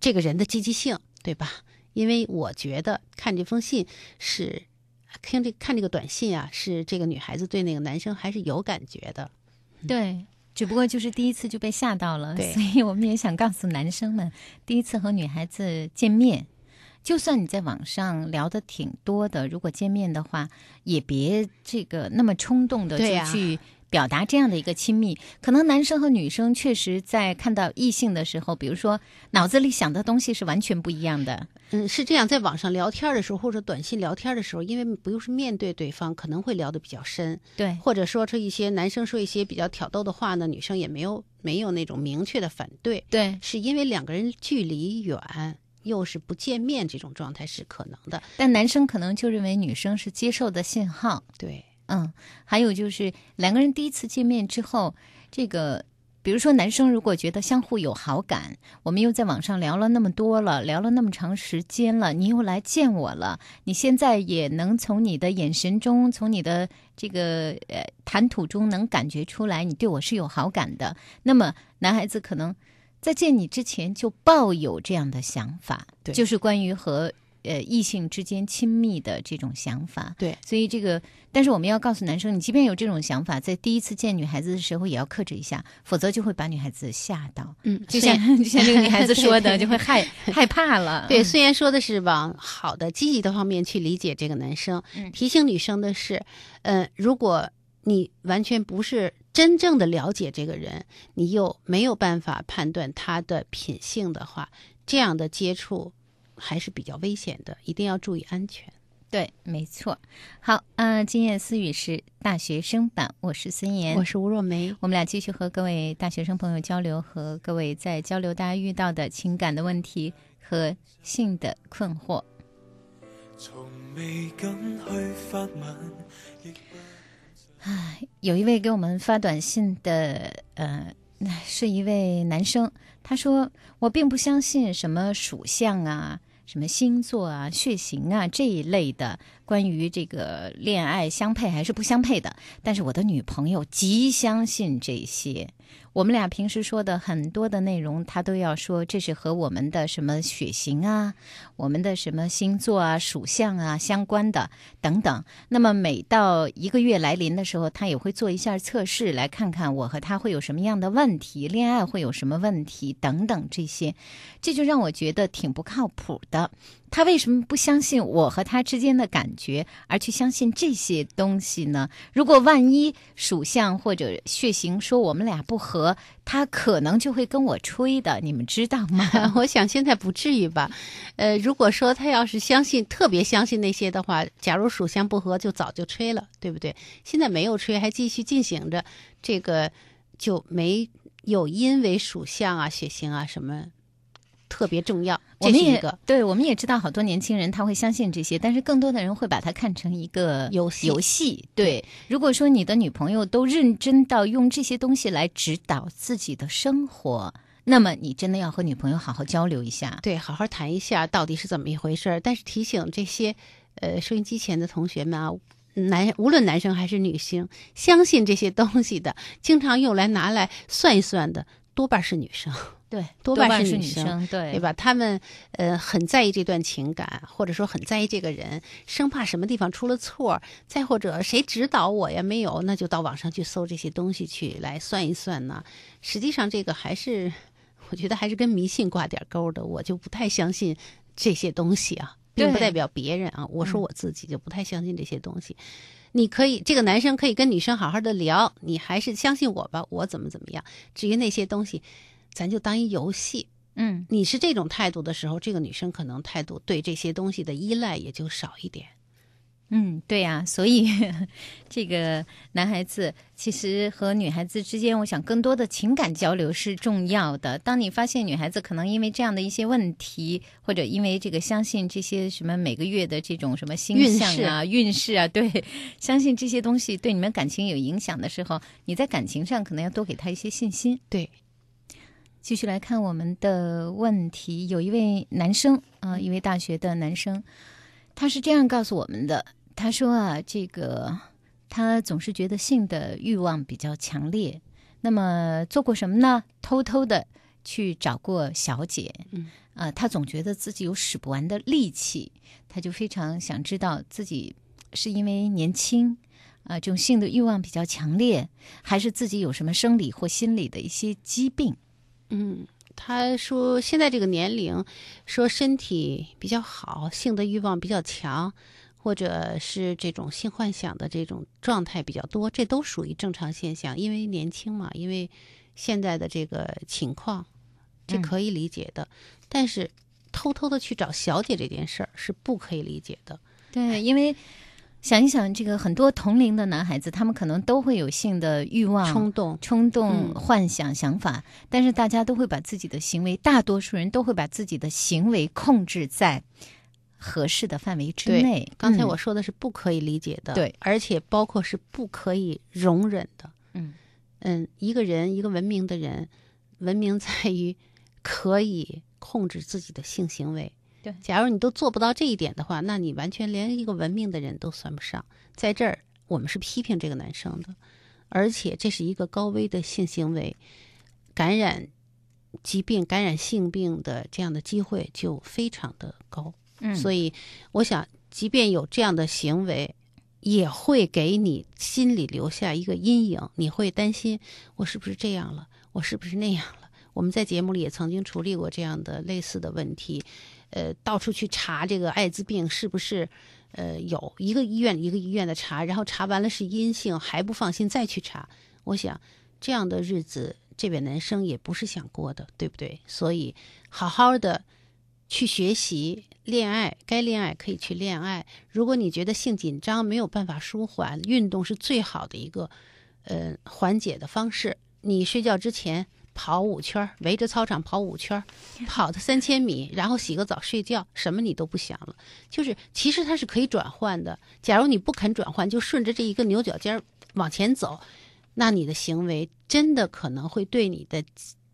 H: 这个人的积极性，对吧？因为我觉得看这封信是看这看这个短信啊，是这个女孩子对那个男生还是有感觉的。
F: 对。只不过就是第一次就被吓到了，
H: 对
F: 所以我们也想告诉男生们，第一次和女孩子见面，就算你在网上聊的挺多的，如果见面的话，也别这个那么冲动的就去表达这样的一个亲密。可能男生和女生确实在看到异性的时候，比如说脑子里想的东西是完全不一样的。
H: 嗯，是这样，在网上聊天的时候，或者短信聊天的时候，因为不用是面对对方，可能会聊得比较深，
F: 对，
H: 或者说出一些男生说一些比较挑逗的话呢，女生也没有没有那种明确的反对，
F: 对，
H: 是因为两个人距离远，又是不见面这种状态是可能的。
F: 但男生可能就认为女生是接受的信号。
H: 对，
F: 嗯，还有就是两个人第一次见面之后，这个比如说男生如果觉得相互有好感，我们又在网上聊了那么多了，聊了那么长时间了，你又来见我了，你现在也能从你的眼神中，从你的这个呃谈吐中能感觉出来你对我是有好感的。那么男孩子可能在见你之前就抱有这样的想法，
H: 对
F: 就是关于和。呃，异性之间亲密的这种想法，
H: 对
F: 所以这个，但是我们要告诉男生，你即便有这种想法，在第一次见女孩子的时候也要克制一下，否则就会把女孩子吓到。
H: 嗯，
F: 就像 就像这个女孩子说的，就会害 害怕了。
H: 对，
F: 嗯
H: 虽然说的是往好的、积极的方面去理解这个男生，
F: 嗯
H: 提醒女生的是，呃，如果你完全不是真正的了解这个人，你又没有办法判断他的品性的话，这样的接触还是比较危险的，一定要注意安全。
F: 对，没错。好，呃，今夜思雨是大学生版，我是孙岩，
H: 我是吴若梅，
F: 我们俩继续和各位大学生朋友交流，和各位在交流大家遇到的情感的问题和性的困惑。
E: 从未敢去發問，唉
F: 有一位给我们发短信的，呃，是一位男生，他说：“我并不相信什么属相啊、什么星座啊、血型啊这一类的关于这个恋爱相配还是不相配的，但是我的女朋友极相信这些。我们俩平时说的很多的内容，他都要说这是和我们的什么血型啊、我们的什么星座啊、属相啊相关的等等。那么每到一个月来临的时候，他也会做一下测试，来看看我和他会有什么样的问题，恋爱会有什么问题等等这些，这就让我觉得挺不靠谱的。他为什么不相信我和他之间的感觉，而去相信这些东西呢？如果万一属相或者血型说我们俩不合，他可能就会跟我吹的，你们知道吗？
H: 我想现在不至于吧。呃，如果说他要是相信，特别相信那些的话，假如属相不合，就早就吹了，对不对？现在没有吹，还继续进行着，这个就没有因为属相啊、血型啊什么。特别重要，
F: 我们也
H: 这是一个
F: 对，我们也知道好多年轻人他会相信这些，但是更多的人会把它看成一个
H: 游戏
F: 游戏，对，如果说你的女朋友都认真到用这些东西来指导自己的生活，那么你真的要和女朋友好好交流一下。
H: 对，好好谈一下到底是怎么一回事儿。但是提醒这些呃收音机前的同学们啊，男无论男生还是女性，相信这些东西的，经常用来拿来算一算的，多半是女生。
F: 对，
H: 多
F: 半
H: 是女生
F: 对
H: 对？吧？他们呃很在意这段情感，或者说很在意这个人，生怕什么地方出了错，再或者谁指导我呀？没有，那就到网上去搜这些东西去来算一算呢。实际上，这个还是我觉得还是跟迷信挂点钩的，我就不太相信这些东西啊，并不代表别人啊。我说
F: 嗯
H: 我自己就不太相信这些东西。你可以，这个男生可以跟女生好好的聊，你还是相信我吧，我怎么怎么样。至于那些东西，咱就当一游戏。
F: 嗯，
H: 你是这种态度的时候，这个女生可能态度对这些东西的依赖也就少一点。
F: 嗯，对呀、所以 这个男孩子其实和女孩子之间，我想更多的情感交流是重要的。当你发现女孩子可能因为这样的一些问题，或者因为这个相信这些什么每个月的这种什么星
H: 运势
F: 象啊、运势啊，对，相信这些东西对你们感情有影响的时候，你在感情上可能要多给她一些信心。
H: 对，
F: 继续来看我们的问题，有一位男生啊、一位大学的男生，他是这样告诉我们的：他说啊，这个他总是觉得性的欲望比较强烈，那么做过什么呢？偷偷的去找过小姐，
H: 嗯，
F: 啊、他总觉得自己有使不完的力气，他就非常想知道自己是因为年轻。啊，这种性的欲望比较强烈，还是自己有什么生理或心理的一些疾病？
H: 嗯，他说现在这个年龄，说身体比较好，性的欲望比较强，或者是这种性幻想的这种状态比较多，这都属于正常现象，因为年轻嘛，因为现在的这个情况，这
F: 嗯
H: 可以理解的。但是偷偷的去找小姐这件事儿是不可以理解的。
F: 对，因为想一想，这个很多同龄的男孩子，他们可能都会有性的欲望、
H: 冲动
F: 冲动、
H: 嗯
F: 幻想、想法，但是大家都会把自己的行为，大多数人都会把自己的行为控制在合适的范围之内。
H: 刚才
F: 嗯
H: 我说的是不可以理解的，
F: 对
H: 而且包括是不可以容忍的。
F: 嗯
H: 嗯，一个人，一个文明的人，文明在于可以控制自己的性行为。
F: 对
H: 假如你都做不到这一点的话，那你完全连一个文明的人都算不上。在这儿，我们是批评这个男生的，而且这是一个高危的性行为，感染疾病、感染性病的这样的机会就非常的高。
F: 嗯，
H: 所以，我想，即便有这样的行为，也会给你心里留下一个阴影。你会担心，我是不是这样了？我是不是那样了？我们在节目里也曾经处理过这样的类似的问题，呃，到处去查这个艾滋病是不是，呃，有一个医院一个医院的查，然后查完了是阴性还不放心再去查。我想，这样的日子，这位男生也不是想过的，对不对？所以，好好的去学习恋爱，该恋爱可以去恋爱。如果你觉得性紧张没有办法舒缓，运动是最好的一个呃缓解的方式。你睡觉之前跑五圈儿，围着操场跑五圈儿，跑的三千米，然后洗个澡睡觉，什么你都不想了。就是其实它是可以转换的。假如你不肯转换，就顺着这一个牛角尖儿往前走，那你的行为真的可能会对你的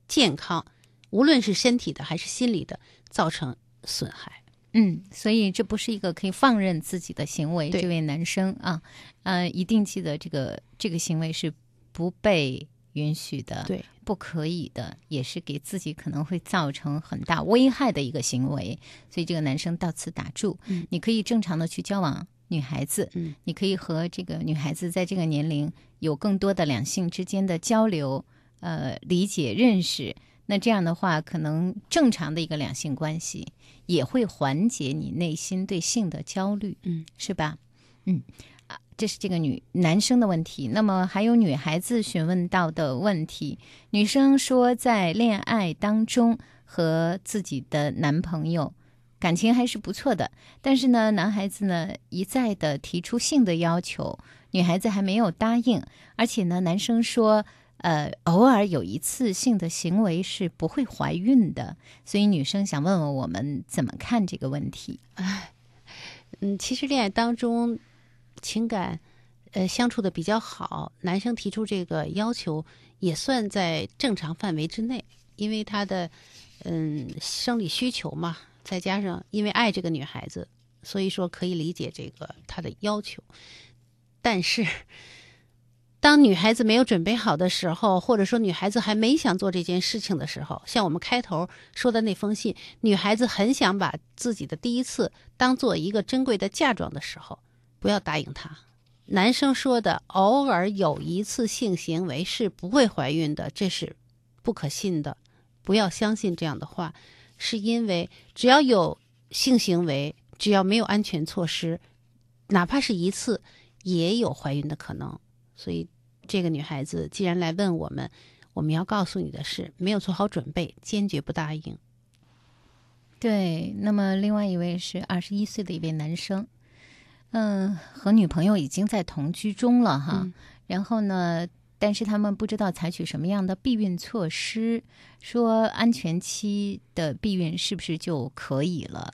H: 健康，无论是身体的还是心理的，造成损害。
F: 嗯，所以这不是一个可以放任自己的行为。这位男生啊，呃，一定记得这个这个行为是不被允许的，
H: 对，
F: 不可以的，也是给自己可能会造成很大危害的一个行为。所以这个男生到此打住，
H: 嗯
F: 你可以正常的去交往女孩子，
H: 嗯
F: 你可以和这个女孩子在这个年龄有更多的两性之间的交流，呃，理解、认识。那这样的话，可能正常的一个两性关系也会缓解你内心对性的焦虑，
H: 嗯，
F: 是吧？嗯，啊，这是这个女男生的问题。那么还有女孩子询问到的问题，女生说在恋爱当中和自己的男朋友感情还是不错的，但是呢，男孩子呢一再的提出性的要求，女孩子还没有答应，而且呢，男生说。呃，偶尔有一次性的行为是不会怀孕的，所以女生想问问我们怎么看这个问题？
H: 嗯，其实恋爱当中情感呃相处的比较好，男生提出这个要求也算在正常范围之内，因为他的嗯生理需求嘛，再加上因为爱这个女孩子，所以说可以理解这个他的要求。但是，当女孩子没有准备好的时候，或者说女孩子还没想做这件事情的时候，像我们开头说的那封信，女孩子很想把自己的第一次当做一个珍贵的嫁妆的时候，不要答应他。男生说的偶尔有一次性行为是不会怀孕的，这是不可信的，不要相信这样的话，是因为只要有性行为，只要没有安全措施，哪怕是一次，也有怀孕的可能。所以，这个女孩子既然来问我们，我们要告诉你的是，没有做好准备，坚决不答应。
F: 对，那么另外一位是二十一岁的一位男生，嗯，和女朋友已经在同居中了哈，
H: 嗯
F: 然后呢，但是他们不知道采取什么样的避孕措施，说安全期的避孕是不是就可以了？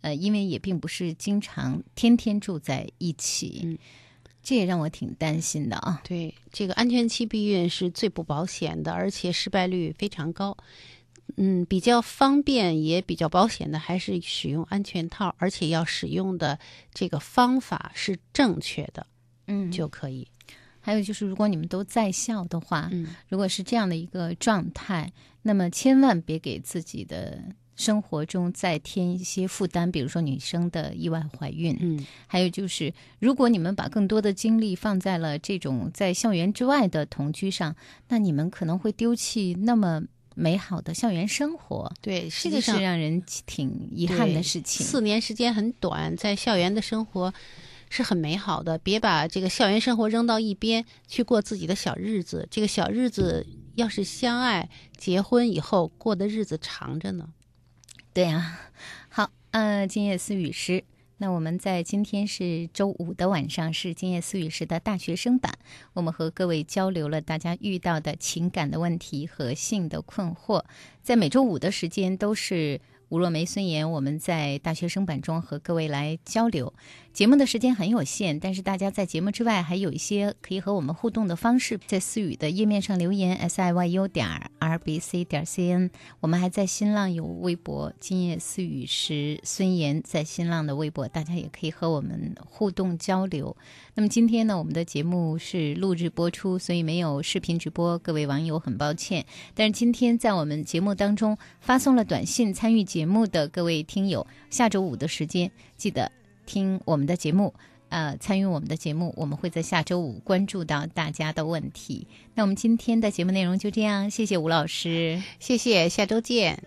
F: 呃，因为也并不是经常天天住在一起，
H: 嗯
F: 这也让我挺担心的啊。
H: 对，这个安全期避孕是最不保险的，而且失败率非常高。嗯，比较方便也比较保险的还是使用安全套，而且要使用的这个方法是正确的
F: 嗯，
H: 就可以。
F: 还有就是，如果你们都在校的话，
H: 嗯
F: 如果是这样的一个状态，那么千万别给自己的生活中再添一些负担，比如说女生的意外怀孕。
H: 嗯
F: 还有就是，如果你们把更多的精力放在了这种在校园之外的同居上，那你们可能会丢弃那么美好的校园生活。
H: 对，实
F: 这个是让人挺遗憾的事情。
H: 四年时间很短，在校园的生活是很美好的，别把这个校园生活扔到一边，去过自己的小日子。这个小日子要是相爱，结婚以后过的日子长着呢。
F: 对呀、好，呃，今夜思雨时。那我们在今天是周五的晚上，是今夜思语时的大学生版。我们和各位交流了大家遇到的情感的问题和性的困惑。在每周五的时间都是吴若梅、孙岩，我们在大学生版中和各位来交流。节目的时间很有限，但是大家在节目之外还有一些可以和我们互动的方式，在思雨的页面上留言 s i y u 点 r b c 点 c n。我们还在新浪有微博“今夜思雨时”，孙岩在新浪的微博，大家也可以和我们互动交流。那么今天呢，我们的节目是录制播出，所以没有视频直播，各位网友很抱歉。但是今天在我们节目当中发送了短信参与节目的各位听友，下周五的时间记得听我们的节目。呃，参与我们的节目，我们会在下周五关注到大家的问题。那我们今天的节目内容就这样，谢谢吴老师。
H: 谢谢，下周见。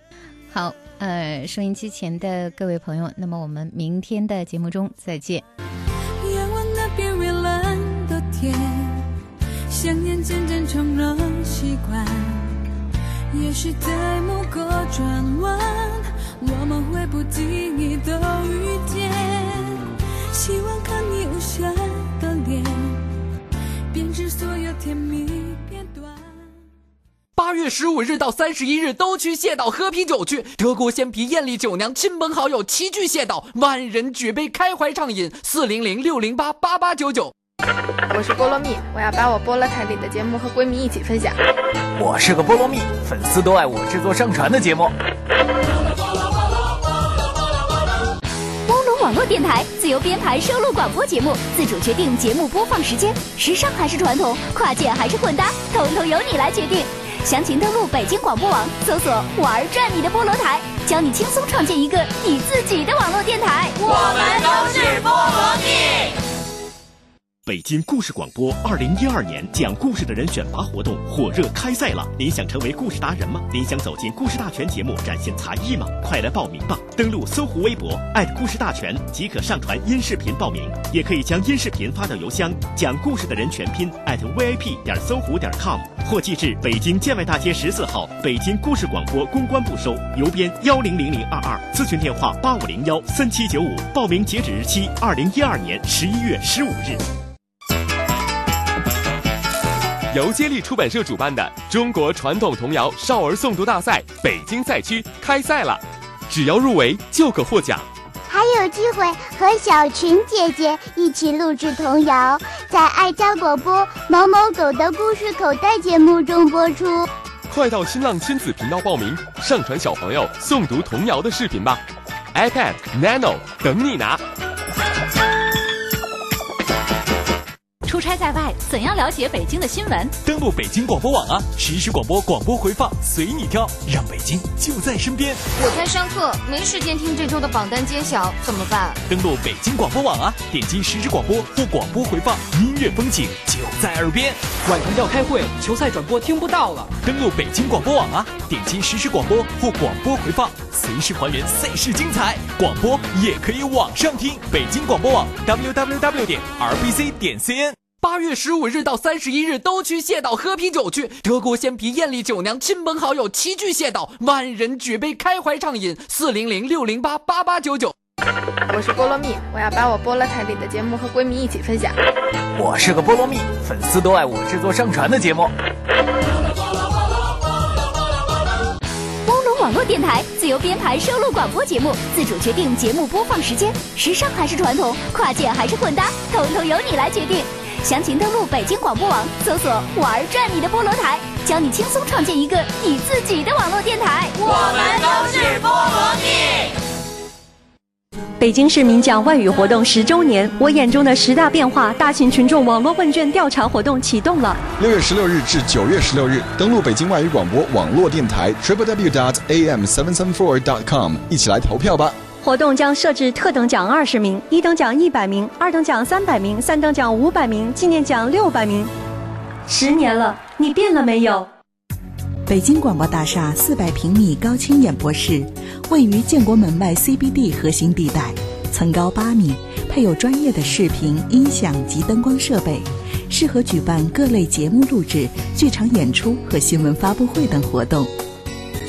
F: 好，呃，收音机前的各位朋友，那么我们明天的节目中再见。
I: 夜晚那边蔚蓝的天，想念渐渐成了习惯。也许在某个转弯，我们会不经意的遇见。希望看你无瑕的脸，编织所有甜蜜片段。
A: 八月十五日到三十一日都去谢岛喝啤酒去，德国鲜啤、艳丽酒娘、亲朋好友齐聚谢岛，万人举杯开怀畅饮。四零零六零八八八九九。
J: 我是菠萝蜜，我要把我菠萝台里的节目和闺蜜一起分享。
K: 我是个菠萝蜜，粉丝都爱我制作上传的节目。
C: 网络电台，自由编排收录广播节目，自主决定节目播放时间，时尚还是传统，跨界还是混搭，统统由你来决定。详情登录北京广播网，搜索“玩转你的菠萝台”，教你轻松创建一个你自己的网络电台。
L: 我们都是菠萝蜜。
M: 北京故事广播二零一二年讲故事的人选拔活动火热开赛了！您想成为故事达人吗？您想走进故事大全节目展现才艺吗？快来报名吧！登录搜狐微博故事大全即可上传音视频报名，也可以将音视频发到邮箱讲故事的人全拼 @vip 点搜狐点 com，或寄至北京建外大街十四号北京故事广播公关部收，邮编幺零零零二二，咨询电话八五零幺三七九五，报名截止日期二零一二年十一月十五日。
B: 由接力出版社主办的中国传统童谣少儿诵读大赛北京赛区开赛了，只要入围就可获奖，
N: 还有机会和小群姐姐一起录制童谣，在爱家广播某某狗的故事口袋节目中播出。
B: 快到新浪亲子频道报名，上传小朋友诵读童谣的视频吧，iPad Nano 等你拿。
C: 出差在外，怎样了解北京的新闻？
O: 登录北京广播网啊，实时广播广播回放随你挑，让北京就在身边。
J: 我在上课，没时间听这周的榜单揭晓，怎么办？
O: 登录北京广播网啊，点击实时广播或广播回放，音乐风景就在耳边。
A: 晚上要开会，球赛转播听不到了。
O: 登录北京广播网啊，点击实时广播或广播回放，随时还原赛事精彩。广播也可以网上听，北京广播网 www 点 rbc 点 cn。
A: 八月十五日到三十一日，都去谢岛喝啤酒去。德国鲜啤、艳丽酒娘，亲朋好友齐聚谢岛，万人举杯开怀畅饮。四零零六零八八八九九。
J: 我是菠萝蜜，我要把我菠萝台里的节目和闺蜜一起分享。
K: 我是个菠萝蜜，粉丝都爱我制作上传的节目。
C: 菠萝网络电台，自由编排收录广播节目，自主决定节目播放时间，时尚还是传统，跨界还是混搭，统统由你来决定。详情登录北京广播网，搜索“玩转你的菠萝台”，教你轻松创建一个你自己的网络电台。
L: 我们都是菠萝蜜。
P: 北京市民讲外语活动十周年，我眼中的十大变化大型群众网络问卷调查活动启动了。
Q: 六月十六日至九月十六日，登录北京外语广播网络电台 triple w dot am seven seven four dot com，一起来投票吧。
P: 活动将设置特等奖二十名，一等奖一百名，二等奖三百名，三等奖五百名，纪念奖六百名。十年了，你变了没有？
R: 北京广播大厦四百平米高清演播室，位于建国门外 CBD 核心地带，层高八米，配有专业的视频、音响及灯光设备，适合举办各类节目录制、剧场演出和新闻发布会等活动。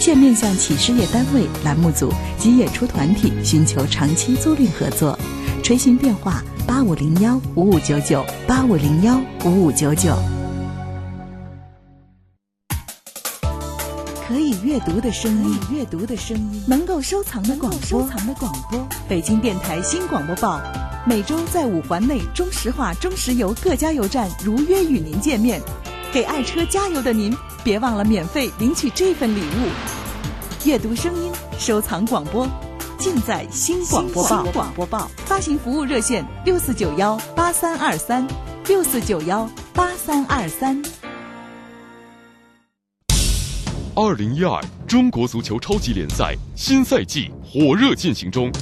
R: 现面向企事业单位、栏目组及演出团体寻求长期租赁合作，垂询电话：八五零幺五五九九八五零幺五五九九。可以阅读的声音，阅读的声音，能够收藏的广播，收藏的广播。北京电台新广播报，每周在五环内中石化、中石油各加油站如约与您见面。给爱车加油的您，别忘了免费领取这份礼物。阅读声音，收藏广播，尽在新广播报。广播报发行服务热线：六四九幺八三二三，六四九幺八三二三。
B: 二零一二中国足球超级联赛新赛季火热进行中，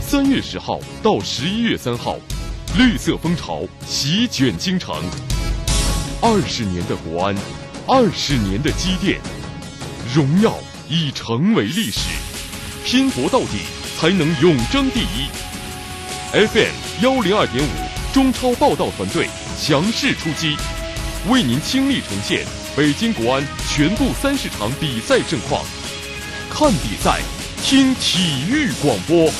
B: 三月十号到十一月三号，绿色风潮席卷京城。二十年的国安，二十年的积淀，荣耀已成为历史。拼搏到底，才能永争第一。FM 幺零二点五中超报道团队强势出击，为您倾力呈现北京国安全部三十场比赛盛况。看比赛，听体育广播。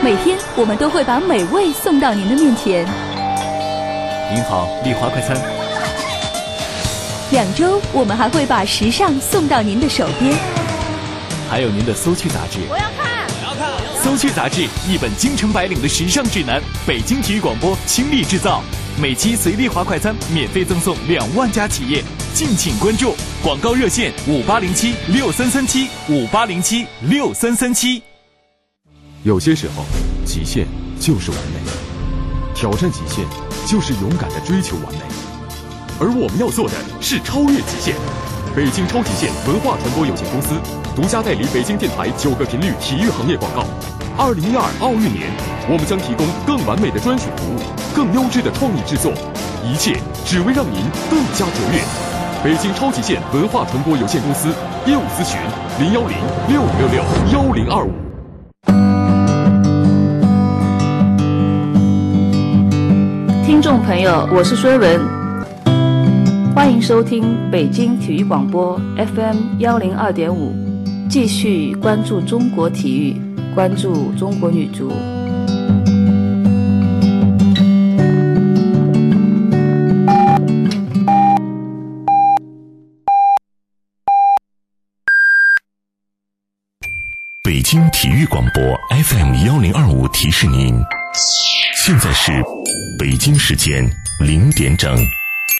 C: 每天，我们都会把美味送到您的面前。
K: 您好，丽华快餐。
C: 两周，我们还会把时尚送到您的手边。
K: 还有您的搜趣杂志。
J: 我要看，
O: 我要看。
K: 搜趣杂志，一本京城白领的时尚指南。北京体育广播倾力制造。
O: 每期随丽华快餐免费赠送两万家企业，敬请关注。广告热线：五八零七六三三七五八零七六三三七。
B: 有些时候，极限就是完美，挑战极限就是勇敢的追求完美，而我们要做的是超越极限。北京超极限文化传播有限公司独家代理北京电台九个频率体育行业广告。二零一二奥运年，我们将提供更完美的专属服务，更优质的创意制作，一切只为让您更加卓越。北京超极限文化传播有限公司业务咨询零幺零六五六六幺零二五。
S: 听众朋友，我是孙文，欢迎收听北京体育广播 FM 幺零二点五，继续关注中国体育。关注中国女足。
T: 北京体育广播 FM 幺零二五提示您，现在是北京时间零点整。